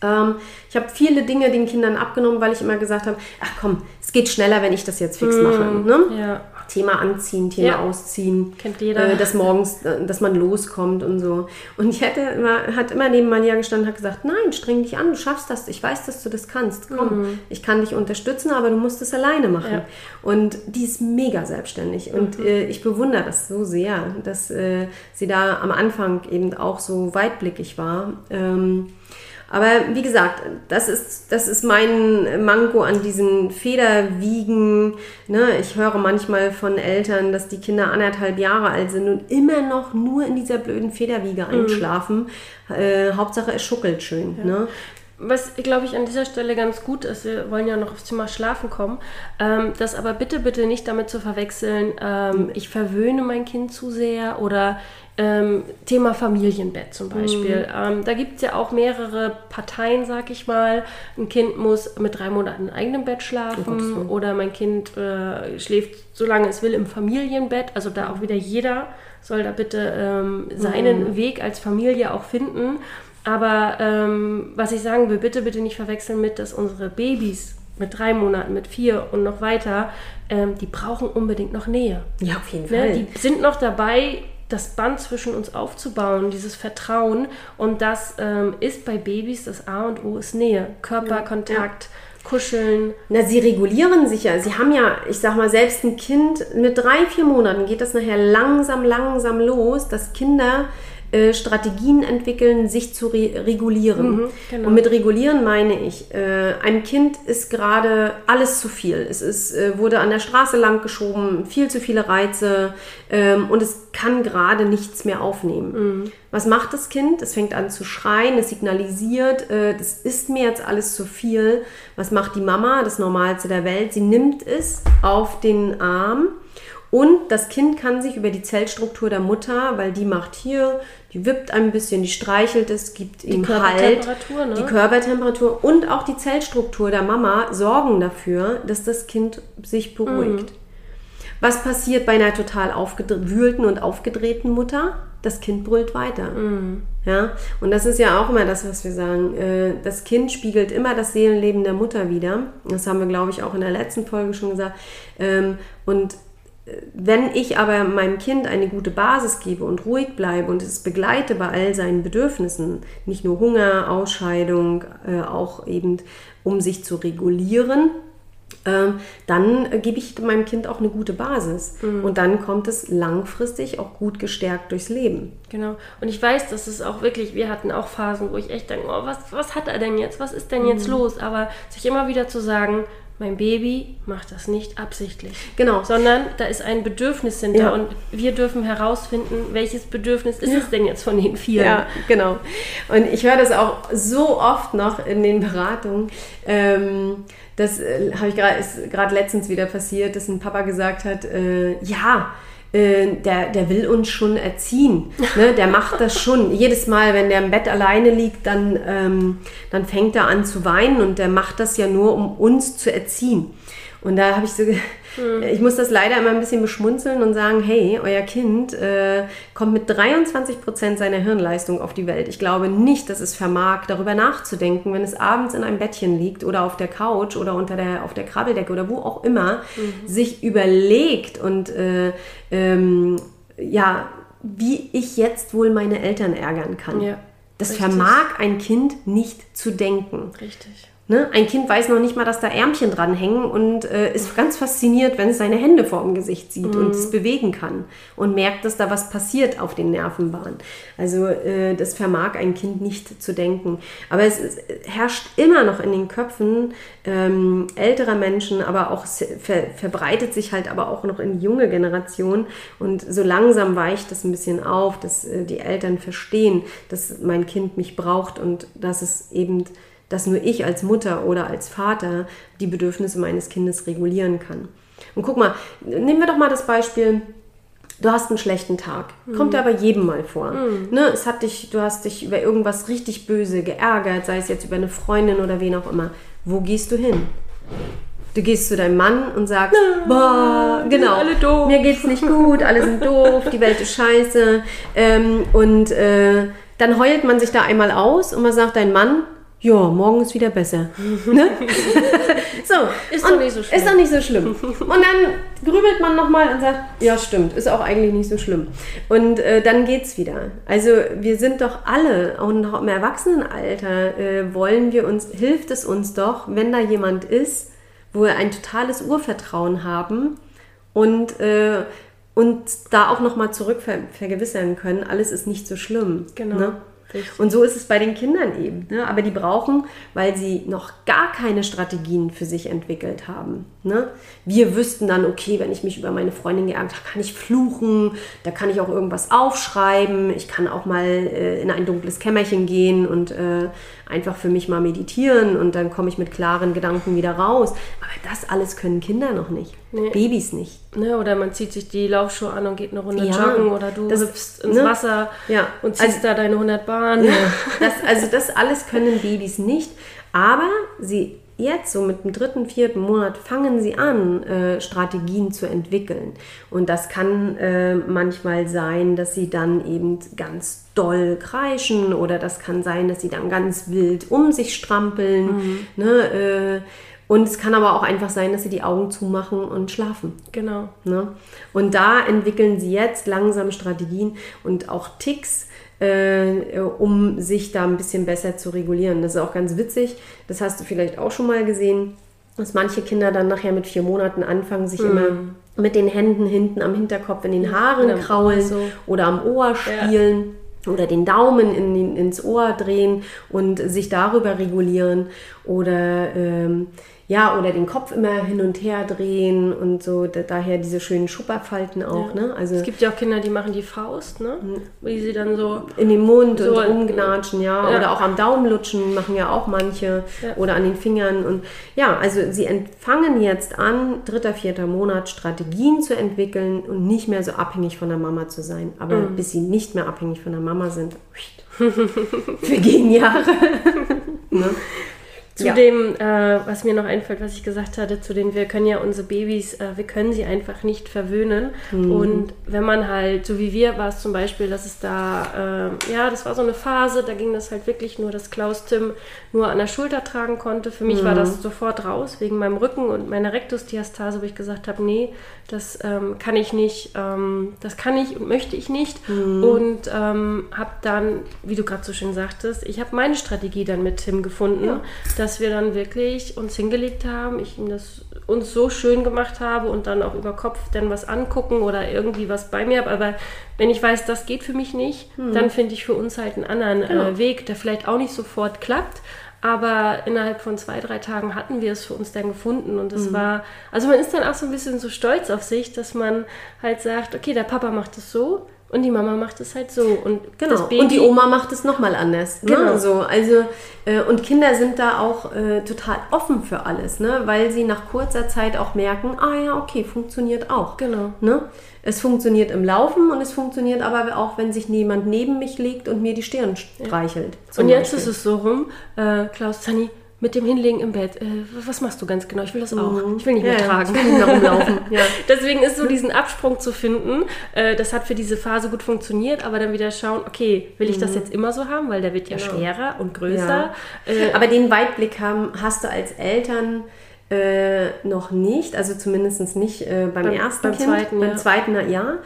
Ähm, ich habe viele Dinge den Kindern abgenommen, weil ich immer gesagt habe, ach komm, es geht schneller, wenn ich das jetzt fix mache. Ne? Ja. Thema Anziehen, Thema Ja. Ausziehen. Kennt jeder. Äh, dass morgens, äh, dass man loskommt und so. Und ich hätte immer, hat immer neben Manja gestanden und hat gesagt, nein, streng dich an, du schaffst das. Ich weiß, dass du das kannst. Komm, ich kann dich unterstützen, aber du musst es alleine machen. Mhm. Ja. Und die ist mega selbstständig. Und Mhm. äh, ich bewundere das so sehr, dass äh, sie da am Anfang eben auch so weitblickig war. Ähm, aber wie gesagt, das ist, das ist mein Manko an diesen Federwiegen. Ne? Ich höre manchmal von Eltern, dass die Kinder anderthalb Jahre alt sind und immer noch nur in dieser blöden Federwiege einschlafen. Äh, Hauptsache, es schuckelt schön. Ne? Was, glaube ich, an dieser Stelle ganz gut ist, wir wollen ja noch aufs Thema Schlafen kommen, ähm, das aber bitte, bitte nicht damit zu verwechseln, ähm, ich verwöhne mein Kind zu sehr oder ähm, Thema Familienbett zum Beispiel. Ähm, da gibt es ja auch mehrere Parteien, sag ich mal. Ein Kind muss mit drei Monaten in eigenem Bett schlafen oder mein Kind äh, schläft, solange es will, im Familienbett. Also da auch wieder jeder soll da bitte ähm, seinen Weg als Familie auch finden. Aber ähm, was ich sagen will, bitte, bitte nicht verwechseln mit, dass unsere Babys mit drei Monaten, mit vier und noch weiter, ähm, die brauchen unbedingt noch Nähe. Ja, auf jeden Ne? Fall. Die sind noch dabei, das Band zwischen uns aufzubauen, dieses Vertrauen. Und das ähm, ist bei Babys das A und O ist Nähe. Körperkontakt, Kuscheln. Na, sie regulieren sich ja. Sie haben ja, ich sag mal, selbst ein Kind mit drei, vier Monaten geht das nachher langsam, langsam los, dass Kinder äh, Strategien entwickeln, sich zu re regulieren. genau. Und mit regulieren meine ich, äh, einem Kind ist gerade alles zu viel. Es ist, äh, wurde an der Straße lang geschoben, viel zu viele Reize ähm, und es kann gerade nichts mehr aufnehmen. Was macht das Kind? Es fängt an zu schreien, es signalisiert, äh, das ist mir jetzt alles zu viel. Was macht die Mama? Das Normalste der Welt. Sie nimmt es auf den Arm und das Kind kann sich über die Zellstruktur der Mutter, weil die macht hier, die wippt ein bisschen, die streichelt es, gibt ihm Halt, ne? die Körpertemperatur und auch die Zellstruktur der Mama sorgen dafür, dass das Kind sich beruhigt. Was passiert bei einer total aufgewühlten und aufgedrehten Mutter? Das Kind brüllt weiter. Ja, und das ist ja auch immer das, was wir sagen. Äh, Das Kind spiegelt immer das Seelenleben der Mutter wieder. Das haben wir, glaube ich, auch in der letzten Folge schon gesagt. Ähm, Und wenn ich aber meinem Kind eine gute Basis gebe und ruhig bleibe und es begleite bei all seinen Bedürfnissen, nicht nur Hunger, Ausscheidung, äh, auch eben um sich zu regulieren, ähm, dann äh, gebe ich meinem Kind auch eine gute Basis. Und dann kommt es langfristig auch gut gestärkt durchs Leben. Genau. Und ich weiß, dass es auch wirklich, wir hatten auch Phasen, wo ich echt denke, oh, was, was hat er denn jetzt? Was ist denn jetzt los? Aber sich immer wieder zu sagen, mein Baby macht das nicht absichtlich. Genau. Sondern da ist ein Bedürfnis hinter Ja. und wir dürfen herausfinden, welches Bedürfnis ist es denn jetzt von den vier? Ja, genau. Und ich höre das auch so oft noch in den Beratungen. Ähm, das äh, habe ich gerade ist gerade letztens wieder passiert, dass ein Papa gesagt hat, äh, ja, äh, der, der will uns schon erziehen. Ne? Der macht das schon. Jedes Mal, wenn der im Bett alleine liegt, dann, ähm, dann fängt er an zu weinen und der macht das ja nur, um uns zu erziehen. Und da habe ich so, ge- ich muss das leider immer ein bisschen beschmunzeln und sagen, hey, euer Kind äh, kommt mit 23 Prozent seiner Hirnleistung auf die Welt. Ich glaube nicht, dass es vermag, darüber nachzudenken, wenn es abends in einem Bettchen liegt oder auf der Couch oder unter der, auf der Krabbeldecke oder wo auch immer, sich überlegt und äh, ähm, ja, wie ich jetzt wohl meine Eltern ärgern kann. Ja, das richtig. vermag ein Kind nicht zu denken. Richtig. Ne? Ein Kind weiß noch nicht mal, dass da Ärmchen dranhängen und äh, ist ganz fasziniert, wenn es seine Hände vor dem Gesicht sieht und es bewegen kann und merkt, dass da was passiert auf den Nervenbahnen. Also äh, das vermag ein Kind nicht zu denken. Aber es, ist, herrscht immer noch in den Köpfen ähm, älterer Menschen, aber auch ver, verbreitet sich halt aber auch noch in die junge Generation. Und so langsam weicht das ein bisschen auf, dass äh, die Eltern verstehen, dass mein Kind mich braucht und dass es eben dass nur ich als Mutter oder als Vater die Bedürfnisse meines Kindes regulieren kann. Und guck mal, nehmen wir doch mal das Beispiel, du hast einen schlechten Tag. Kommt ja aber jedem mal vor. Ne, es hat dich, du hast dich über irgendwas richtig böse geärgert, sei es jetzt über eine Freundin oder wen auch immer. Wo gehst du hin? Du gehst zu deinem Mann und sagst, boah, genau, alle doof." mir geht's nicht gut, alle sind doof, die Welt ist scheiße. Ähm, und äh, dann heult man sich da einmal aus und man sagt, dein Mann, ja, morgen ist wieder besser. ne? so, Ist doch nicht so schlimm. Ist doch nicht so schlimm. Und dann grübelt man nochmal und sagt, ja, stimmt, ist auch eigentlich nicht so schlimm. Und äh, dann geht's wieder. Also wir sind doch alle, auch noch im Erwachsenenalter, äh, wollen wir uns, hilft es uns doch, wenn da jemand ist, wo wir ein totales Urvertrauen haben und äh, und da auch nochmal zurück ver vergewissern können, alles ist nicht so schlimm. Genau. Ne? Richtig. Und so ist es bei den Kindern eben. Ne? Aber die brauchen, weil sie noch gar keine Strategien für sich entwickelt haben. Ne? Wir wüssten dann, okay, wenn ich mich über meine Freundin geärgert habe, kann ich fluchen, da kann ich auch irgendwas aufschreiben, ich kann auch mal äh, in ein dunkles Kämmerchen gehen und äh, einfach für mich mal meditieren und dann komme ich mit klaren Gedanken wieder raus. Aber das alles können Kinder noch nicht. Nee. Babys nicht. Ne, oder man zieht sich die Laufschuhe an und geht eine Runde Ja, joggen oder du das- hüpfst ins ne? Wasser Ja, und ziehst also- da deine 100 Bahnen. Das, also das alles können Babys nicht, aber sie jetzt so mit dem dritten, vierten Monat fangen sie an, äh, Strategien zu entwickeln. Und das kann äh, manchmal sein, dass sie dann eben ganz doll kreischen oder das kann sein, dass sie dann ganz wild um sich strampeln. Ne, äh, und es kann aber auch einfach sein, dass sie die Augen zumachen und schlafen. Genau. Ne? Und da entwickeln sie jetzt langsam Strategien und auch Ticks, äh, um sich da ein bisschen besser zu regulieren. Das ist auch ganz witzig. Das hast du vielleicht auch schon mal gesehen, dass manche Kinder dann nachher mit vier Monaten anfangen, sich immer mit den Händen hinten am Hinterkopf in den Haaren oder Ohr kraulen so. oder am Ohr spielen. Oder den Daumen in, ins Ohr drehen und sich darüber regulieren. Oder ähm, ja, oder den Kopf immer hin und her drehen und so. Da, daher diese schönen Schupperfalten auch. Ne? Also Es gibt ja auch Kinder, die machen die Faust, ne? Wie sie dann so. in den Mund So, und rumgnatschen, ja. ja. Oder auch am Daumen lutschen machen ja auch manche. Ja. Oder an den Fingern. Und ja, also sie fangen jetzt an, dritter, vierter Monat Strategien zu entwickeln und nicht mehr so abhängig von der Mama zu sein. Aber Mhm. bis sie nicht mehr abhängig von der Mama sind, vergehen Jahre. ne? Zu Ja. dem, äh, was mir noch einfällt, was ich gesagt hatte, zu den, wir können ja unsere Babys, äh, wir können sie einfach nicht verwöhnen. Mhm. Und wenn man halt, so wie wir, war es zum Beispiel, dass es da, äh, ja, das war so eine Phase, da ging das halt wirklich nur, dass Klaus Tim nur an der Schulter tragen konnte. Für mich war Mhm. das sofort raus, wegen meinem Rücken und meiner Rektusdiastase, wo ich gesagt habe, nee, das ähm, kann ich nicht, ähm, das kann ich und möchte ich nicht. Mhm. Und ähm, habe dann, wie du gerade so schön sagtest, ich habe meine Strategie dann mit Tim gefunden, dass wir dann wirklich uns hingelegt haben, ich ihm das uns so schön gemacht habe und dann auch über Kopf dann was angucken oder irgendwie was bei mir habe. Aber wenn ich weiß, das geht für mich nicht, dann finde ich für uns halt einen anderen äh, Weg, der vielleicht auch nicht sofort klappt. Aber innerhalb von zwei, drei Tagen hatten wir es für uns dann gefunden. Und es war, also man ist dann auch so ein bisschen so stolz auf sich, dass man halt sagt, okay, der Papa macht es so und die Mama macht es halt so. Und Genau. das Baby, und die Oma macht es nochmal anders. Ne? Genau. So, also, äh, und Kinder sind da auch äh, total offen für alles, ne? weil sie nach kurzer Zeit auch merken, ah ja, okay, funktioniert auch. Genau. Ne? Es funktioniert im Laufen und es funktioniert aber auch, wenn sich jemand neben mich legt und mir die Stirn streichelt. zum Und jetzt Beispiel. ist es so rum, äh, Klaus Zanni, mit dem Hinlegen im Bett, äh, was machst du ganz genau? Ich will das auch. Ich will nicht mehr Mhm. Ja, tragen. ich will nicht mehr rumlaufen. Ja. Deswegen ist so diesen Absprung zu finden, äh, das hat für diese Phase gut funktioniert, aber dann wieder schauen, okay, will ich das jetzt immer so haben, weil der wird ja schwerer und größer. Mhm. Ja. Äh, Aber den Weitblick haben, hast du als Eltern äh, noch nicht, also zumindest nicht äh, beim, Beim- ersten beim Kind. zweiten, beim zweiten, ja.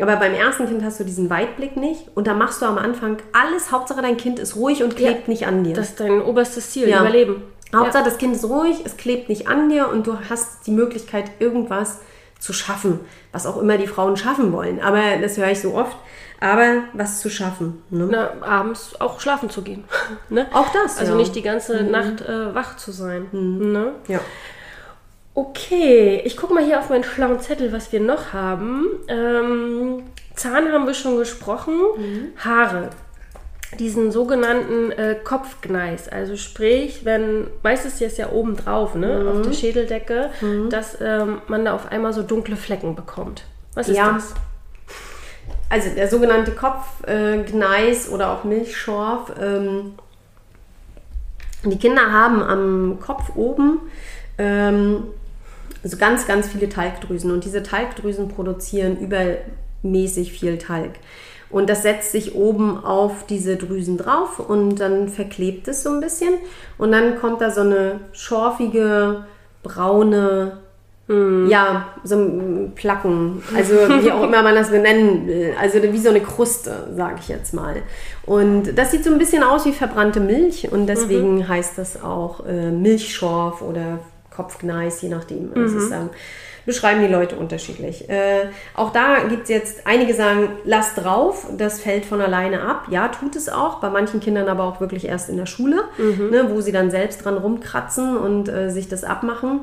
Aber beim ersten Kind hast du diesen Weitblick nicht und da machst du am Anfang alles, Hauptsache dein Kind ist ruhig und klebt nicht an dir. das ist dein oberstes Ziel, Ja. Überleben. Hauptsache das Kind ist ruhig, es klebt nicht an dir und du hast die Möglichkeit, irgendwas zu schaffen, was auch immer die Frauen schaffen wollen. Aber das höre ich so oft. Aber was zu schaffen. Ne? Na, abends auch schlafen zu gehen. ne? Auch das, Also ja. nicht die ganze Nacht äh, wach zu sein. Ne? Ja. Okay, ich gucke mal hier auf meinen schlauen Zettel, was wir noch haben. Ähm, Zahn haben wir schon gesprochen. Haare. Diesen sogenannten äh, Kopfgneis. Also sprich, wenn, meistens ist ja oben drauf, ne, auf der Schädeldecke, dass ähm, man da auf einmal so dunkle Flecken bekommt. Was ist Ja. das? Also der sogenannte Kopfgneis äh, oder auch Milchschorf. Ähm, die Kinder haben am Kopf oben ähm, so ganz, ganz viele Talgdrüsen und diese Talgdrüsen produzieren übermäßig viel Talg. Und das setzt sich oben auf diese Drüsen drauf und dann verklebt es so ein bisschen. Und dann kommt da so eine schorfige, braune, ja, so ein Placken. Also wie auch immer man das benennen will. Also wie so eine Kruste, sage ich jetzt mal. Und das sieht so ein bisschen aus wie verbrannte Milch und deswegen heißt das auch äh, Milchschorf oder Kopfgneis, je nachdem. Das ist, ähm, beschreiben die Leute unterschiedlich. Äh, auch da gibt es jetzt, einige sagen, lass drauf, das fällt von alleine ab. Ja, tut es auch, bei manchen Kindern aber auch wirklich erst in der Schule, ne, wo sie dann selbst dran rumkratzen und äh, sich das abmachen.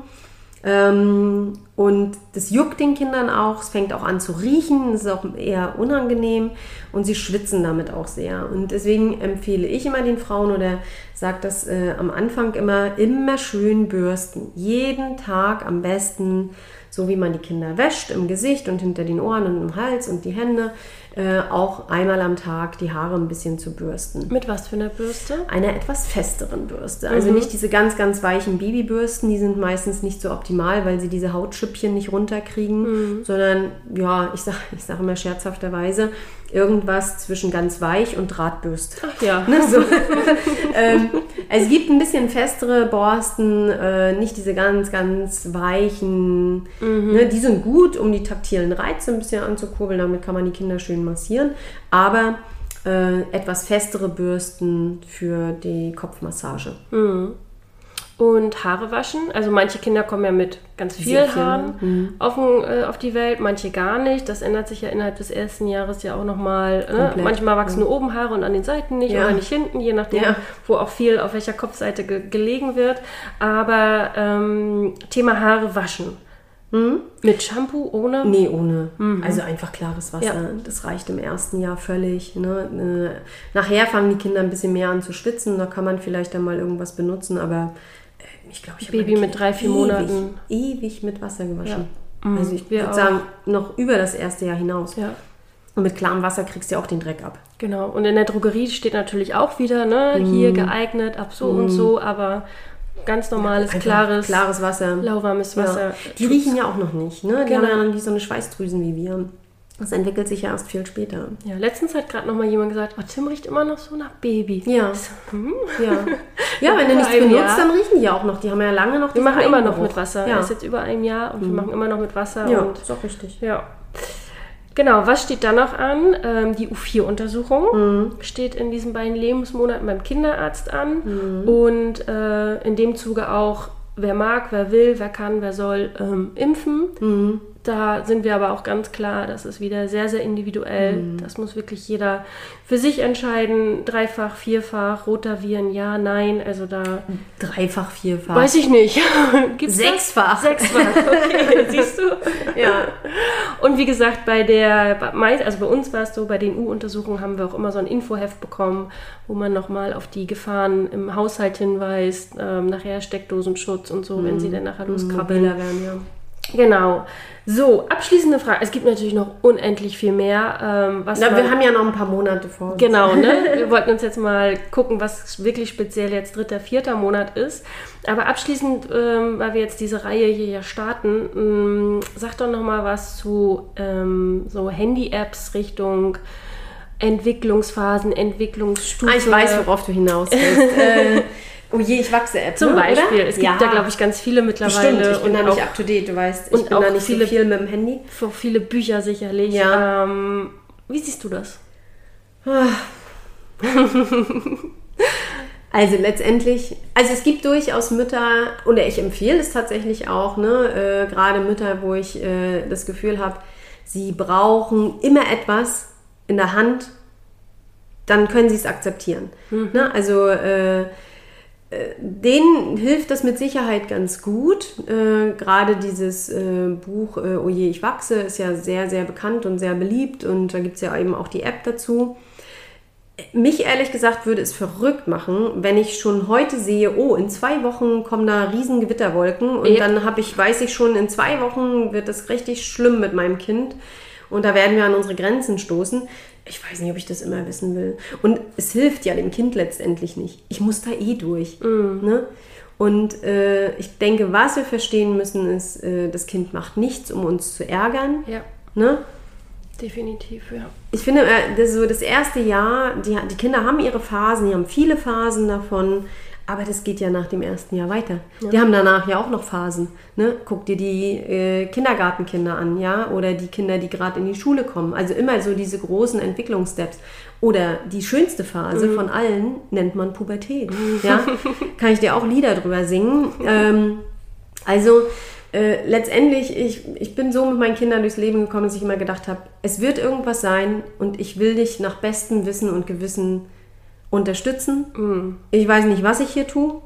Ähm, und das juckt den Kindern auch, es fängt auch an zu riechen, es ist auch eher unangenehm und sie schwitzen damit auch sehr. Und deswegen empfehle ich immer den Frauen oder sage das äh, am Anfang immer, immer schön bürsten. Jeden Tag am besten, so wie man die Kinder wäscht, im Gesicht und hinter den Ohren und im Hals und die Hände, äh, auch einmal am Tag die Haare ein bisschen zu bürsten Mit was für einer Bürste? einer etwas festeren Bürste. Also nicht diese ganz, ganz weichen Babybürsten, die sind meistens nicht so optimal, weil sie diese Hautschüppchen nicht runterkriegen, sondern ja, ich sage ich sag immer scherzhafterweise, irgendwas zwischen ganz weich und Drahtbürste. Ach ja. Ne, so. ähm, es gibt ein bisschen festere Borsten, äh, nicht diese ganz, ganz weichen. Ne, die sind gut, um die taktilen Reize ein bisschen anzukurbeln. Damit kann man die Kinder schön massieren. Aber äh, etwas festere Bürsten für die Kopfmassage. Und Haare waschen. Also manche Kinder kommen ja mit ganz viel viel, Haaren auf, den, äh, auf die Welt, manche gar nicht. Das ändert sich ja innerhalb des ersten Jahres ja auch nochmal. Ne? Manchmal wachsen nur oben Haare und an den Seiten nicht Ja. oder nicht hinten, je nachdem, Ja. wo auch viel auf welcher Kopfseite ge gelegen wird. Aber ähm, Thema Haare waschen. Mit Shampoo, ohne? Nee, ohne. Also einfach klares Wasser. Ja. Das reicht im ersten Jahr völlig. Ne? Äh, Nachher fangen die Kinder ein bisschen mehr an zu schwitzen. Da kann man vielleicht dann mal irgendwas benutzen. Aber ich glaube, ich Baby mit drei, vier ewig, Monate. Ewig mit Wasser gewaschen. Ja. Also ich wir würde sagen, noch über das erste Jahr hinaus. Ja. Und mit klarem Wasser kriegst du ja auch den Dreck ab. Genau, und in der Drogerie steht natürlich auch wieder, ne, Mhm. hier geeignet, ab so und so, aber ganz normales, Einfach klares, klares Wasser. lauwarmes Wasser. Ja. Die riechen ja auch noch nicht. Ne? Die Genau. haben ja noch nicht so eine Schweißdrüsen wie wir. Das entwickelt sich ja erst viel später. Ja, letztens hat gerade noch mal jemand gesagt, oh, Tim riecht immer noch so nach Baby. Ja. So, hm? Ja, ja wenn du nichts benutzt, Jahr. dann riechen die auch noch. Die haben ja lange noch Wir diesen machen immer noch mit Wasser. Ja, Er ist jetzt über einem Jahr und wir machen immer noch mit Wasser. ja ist auch richtig. ja. Genau, was steht da noch an? Ähm, die U4-Untersuchung Mhm. steht in diesen beiden Lebensmonaten beim Kinderarzt an. Mhm. Und äh, in dem Zuge auch, wer mag, wer will, wer kann, wer soll ähm, impfen. Mhm. Da sind wir aber auch ganz klar, das ist wieder sehr, sehr individuell. Mhm. Das muss wirklich jeder für sich entscheiden. Dreifach, vierfach, rotavieren, ja, nein. Also da Dreifach, vierfach. weiß ich nicht. Gibt's das? Sechsfach. Sechsfach, okay, siehst du. Ja. Und wie gesagt, bei der, also bei uns war es so, bei den U-Untersuchungen haben wir auch immer so ein Infoheft bekommen, wo man nochmal auf die Gefahren im Haushalt hinweist, ähm, nachher Steckdosenschutz und so, wenn sie dann nachher loskrabbeln. Mobiler werden, ja. Genau. So, abschließende Frage. Es gibt natürlich noch unendlich viel mehr. Ähm, was Na, wir haben ja noch ein paar Monate vor uns. Genau, ne? Wir wollten uns jetzt mal gucken, was wirklich speziell jetzt dritter, vierter Monat ist. Aber abschließend, ähm, weil wir jetzt diese Reihe hier ja starten, ähm, sag doch noch mal was zu ähm, so Handy-Apps Richtung Entwicklungsphasen, Entwicklungsstufen. Ah, ich weiß, worauf du hinaus willst. äh, oh je, ich wachse App. Zum ne, Beispiel. Oder? Es gibt da, glaube ich, ganz viele mittlerweile. Bestimmt, ich bin und da nicht up to date, du weißt. Ich und bin auch da nicht viele- so viel mit dem Handy. für viele Bücher sicherlich. Ja. Ähm, wie siehst du das? Also letztendlich, also es gibt durchaus Mütter, oder ich empfehle es tatsächlich auch, ne, äh, gerade Mütter, wo ich äh, das Gefühl habe, sie brauchen immer etwas in der Hand, dann können sie es akzeptieren. Ne? Also äh, denen hilft das mit Sicherheit ganz gut. Äh, Gerade dieses äh, Buch äh, Oje, ich wachse ist ja sehr, sehr bekannt und sehr beliebt und da gibt es ja eben auch die App dazu. Mich ehrlich gesagt würde es verrückt machen, wenn ich schon heute sehe, oh, in zwei Wochen kommen da riesen Gewitterwolken und Ja. dann habe ich, weiß ich schon, in zwei Wochen wird es richtig schlimm mit meinem Kind und da werden wir an unsere Grenzen stoßen. Ich weiß nicht, ob ich das immer wissen will. Und es hilft ja dem Kind letztendlich nicht. Ich muss da eh durch. Ne? Und äh, ich denke, was wir verstehen müssen, ist, äh, das Kind macht nichts, um uns zu ärgern. Ja. Ne? Definitiv, ja. Ich finde, äh, das, so das erste Jahr, die, die Kinder haben ihre Phasen, die haben viele Phasen davon, aber das geht ja nach dem ersten Jahr weiter. Die haben danach ja auch noch Phasen. Ne? Guck dir die äh, Kindergartenkinder an, ja, oder die Kinder, die gerade in die Schule kommen. Also immer so diese großen Entwicklungssteps. Oder die schönste Phase von allen nennt man Pubertät. Ja? Kann ich dir auch Lieder drüber singen. Ähm, also äh, letztendlich, ich, ich bin so mit meinen Kindern durchs Leben gekommen, dass ich immer gedacht habe, es wird irgendwas sein und ich will dich nach bestem Wissen und Gewissen unterstützen. Ich weiß nicht, was ich hier tue,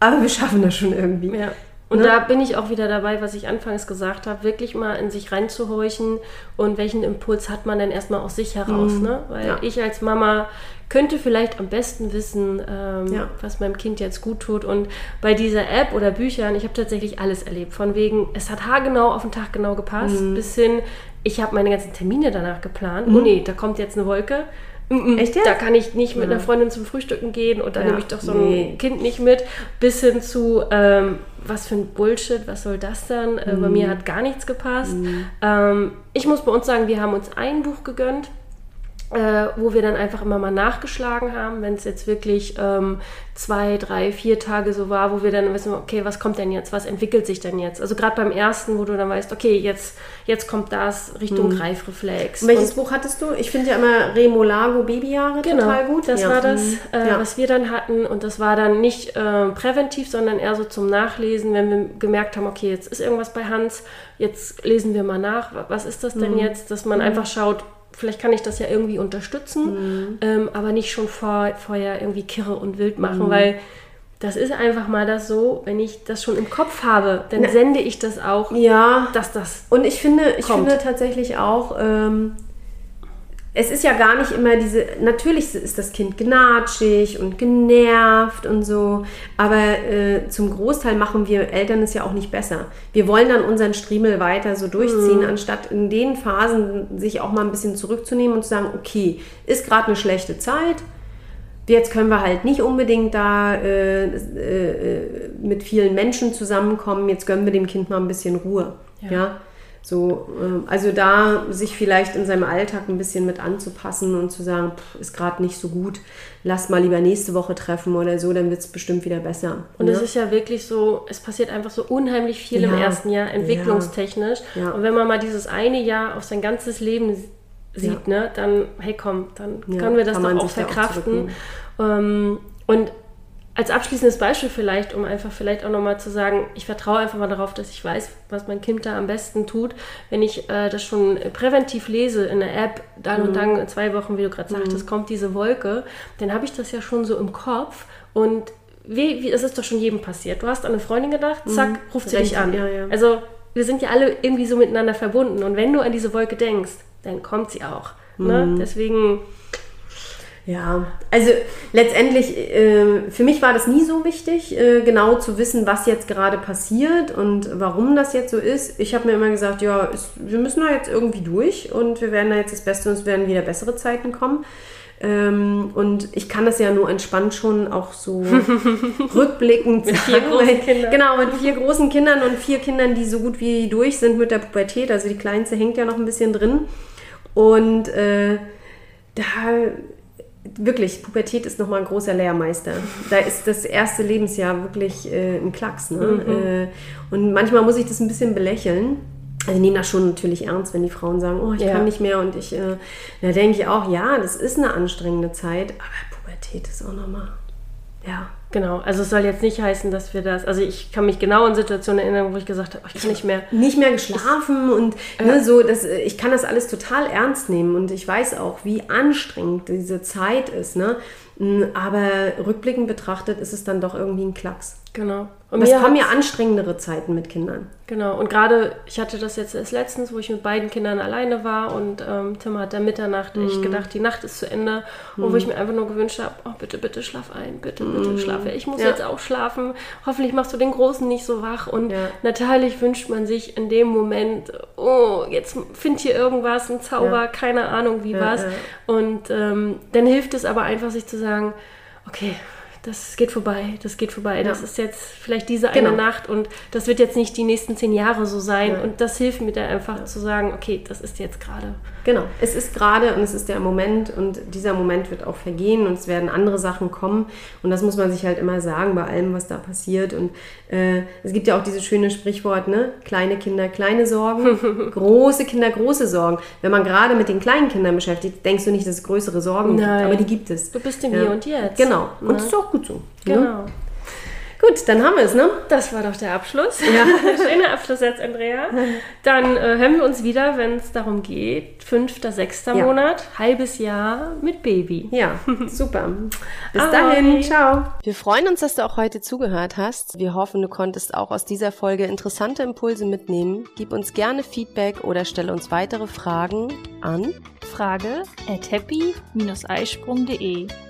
aber wir schaffen das schon irgendwie. Ja. Und Ne? da bin ich auch wieder dabei, was ich anfangs gesagt habe, wirklich mal in sich reinzuhorchen und welchen Impuls hat man denn erstmal aus sich heraus. Ne? Weil Ja. ich als Mama könnte vielleicht am besten wissen, ähm, Ja. was meinem Kind jetzt gut tut. Und bei dieser App oder Büchern, ich habe tatsächlich alles erlebt. Von wegen, es hat haargenau auf den Tag genau gepasst, Mhm. bis hin, ich habe meine ganzen Termine danach geplant. Oh nee, da kommt jetzt eine Wolke. Mm, Echt jetzt? Da kann ich nicht mit einer Freundin zum Frühstücken gehen und dann Ja. nehme ich doch so Nee. ein Kind nicht mit, bis hin zu, ähm, was für ein Bullshit, was soll das dann? Äh, bei mir hat gar nichts gepasst. Ähm, ich muss bei uns sagen, wir haben uns ein Buch gegönnt, äh, wo wir dann einfach immer mal nachgeschlagen haben, wenn es jetzt wirklich ähm, zwei, drei, vier Tage so war, wo wir dann wissen, okay, was kommt denn jetzt, was entwickelt sich denn jetzt? Also gerade beim ersten, wo du dann weißt, okay, jetzt, jetzt kommt das Richtung Greifreflex. Und welches Buch hattest du? Ich finde ja immer Remolago Babyjahre Genau, total gut. das Ja. war das, Mhm. äh, ja. was wir dann hatten. Und das war dann nicht äh, präventiv, sondern eher so zum Nachlesen, wenn wir gemerkt haben, okay, jetzt ist irgendwas bei Hans, jetzt lesen wir mal nach, wa- was ist das denn Mhm. jetzt, dass man einfach schaut, vielleicht kann ich das ja irgendwie unterstützen, Mhm. ähm, aber nicht schon vor, vorher irgendwie kirre und wild machen, Mhm. weil das ist einfach mal das so, wenn ich das schon im Kopf habe, dann sende ich das auch, ja, dass das Und ich finde, ich Kommt. finde tatsächlich auch, ähm, es ist ja gar nicht immer diese, natürlich ist das Kind gnatschig und genervt und so, aber äh, zum Großteil machen wir Eltern es ja auch nicht besser. Wir wollen dann unseren Striemel weiter so durchziehen, anstatt in den Phasen sich auch mal ein bisschen zurückzunehmen und zu sagen, okay, ist gerade eine schlechte Zeit, Jetzt können wir halt nicht unbedingt da äh, äh, mit vielen Menschen zusammenkommen. Jetzt gönnen wir dem Kind mal ein bisschen Ruhe. Ja. So, ähm, also da sich vielleicht in seinem Alltag ein bisschen mit anzupassen und zu sagen, pff, ist gerade nicht so gut, lass mal lieber nächste Woche treffen oder so, dann wird es bestimmt wieder besser. Und es ne? ist ja wirklich so, es passiert einfach so unheimlich viel im Ja. ersten Jahr, entwicklungstechnisch. Ja. Und wenn man mal dieses eine Jahr auf sein ganzes Leben sieht, ne, dann, hey komm, dann Ja, können wir das kann doch auch da auch verkraften. ähm, und als abschließendes Beispiel vielleicht, um einfach vielleicht auch nochmal zu sagen, ich vertraue einfach mal darauf, dass ich weiß, was mein Kind da am besten tut. Wenn ich äh, das schon präventiv lese in der App, dann Mhm. und dann in zwei Wochen, wie du gerade sagtest, kommt diese Wolke, dann habe ich das ja schon so im Kopf und wie, wie, es ist doch schon jedem passiert. Du hast an eine Freundin gedacht, zack, ruft sie Rennt dich an. Mhm. ja, ja. Also wir sind ja alle irgendwie so miteinander verbunden und wenn du an diese Wolke denkst, dann kommt sie auch. Ne? Mhm. Deswegen, Ja, also letztendlich, äh, für mich war das nie so wichtig, äh, genau zu wissen, was jetzt gerade passiert und warum das jetzt so ist. Ich habe mir immer gesagt, ja, es, wir müssen da jetzt irgendwie durch und wir werden da jetzt das Beste und es werden wieder bessere Zeiten kommen. Ähm, und ich kann das ja nur entspannt schon auch so rückblickend mit vier großen Kindern. Genau, mit vier großen Kindern und vier Kindern, die so gut wie durch sind mit der Pubertät. Also die kleinste hängt ja noch ein bisschen drin. Und äh, da wirklich, Pubertät ist nochmal ein großer Lehrmeister. Da ist das erste Lebensjahr wirklich äh, ein Klacks. Ne? Mhm. Äh, und manchmal muss ich das ein bisschen belächeln. Also ich nehme das schon natürlich ernst, wenn die Frauen sagen, oh, ich Ja. kann nicht mehr. Und ich, äh, da denke ich auch, ja, das ist eine anstrengende Zeit, aber Pubertät ist auch nochmal, ja. Genau, also es soll jetzt nicht heißen, dass wir das, also ich kann mich genau an Situationen erinnern, wo ich gesagt habe, oh, ich kann nicht mehr. nicht mehr geschlafen und ne, so, das, ich kann das alles total ernst nehmen und ich weiß auch, wie anstrengend diese Zeit ist. Ne? Aber rückblickend betrachtet ist es dann doch irgendwie ein Klacks. Genau. Und es kommen ja anstrengendere Zeiten mit Kindern. Genau, und gerade, ich hatte das jetzt erst letztens, wo ich mit beiden Kindern alleine war und ähm, Tim hat da Mitternacht Mhm. echt gedacht, die Nacht ist zu Ende. Und wo ich mir einfach nur gewünscht habe, oh bitte, bitte schlaf ein, bitte, bitte schlaf. Ich muss Mhm. Ja. jetzt auch schlafen. Hoffentlich machst du den Großen nicht so wach. Und Ja. natürlich wünscht man sich in dem Moment, oh, jetzt find hier irgendwas, ein Zauber, Ja. keine Ahnung wie was. Und ähm, dann hilft es aber einfach, sich zu sagen, okay, das geht vorbei, das geht vorbei. Das Ja. ist jetzt vielleicht diese eine Genau. Nacht und das wird jetzt nicht die nächsten zehn Jahre so sein. Nein. Und das hilft mir da einfach zu sagen, okay, das ist jetzt gerade. Genau, es ist gerade und es ist der Moment und dieser Moment wird auch vergehen und es werden andere Sachen kommen und das muss man sich halt immer sagen bei allem, was da passiert und äh, es gibt ja auch dieses schöne Sprichwort, ne, kleine Kinder, kleine Sorgen, große Kinder, große Sorgen. Wenn man gerade mit den kleinen Kindern beschäftigt, denkst du nicht, dass es größere Sorgen Nein. gibt, aber die gibt es. Du bist im Hier und Jetzt. Genau, und Ne? das ist auch gut so. Ne? Gut, dann haben wir es, ne? Das war doch der Abschluss. Ja. Schöner Abschluss jetzt, Andrea. Dann äh, hören wir uns wieder, wenn es darum geht. Fünfter, sechster Ja. Monat, halbes Jahr mit Baby. Ja, super. Bis Ahoi. dahin, ciao. Wir freuen uns, dass du auch heute zugehört hast. Wir hoffen, du konntest auch aus dieser Folge interessante Impulse mitnehmen. Gib uns gerne Feedback oder stelle uns weitere Fragen an. Frage at happy-eisprung.de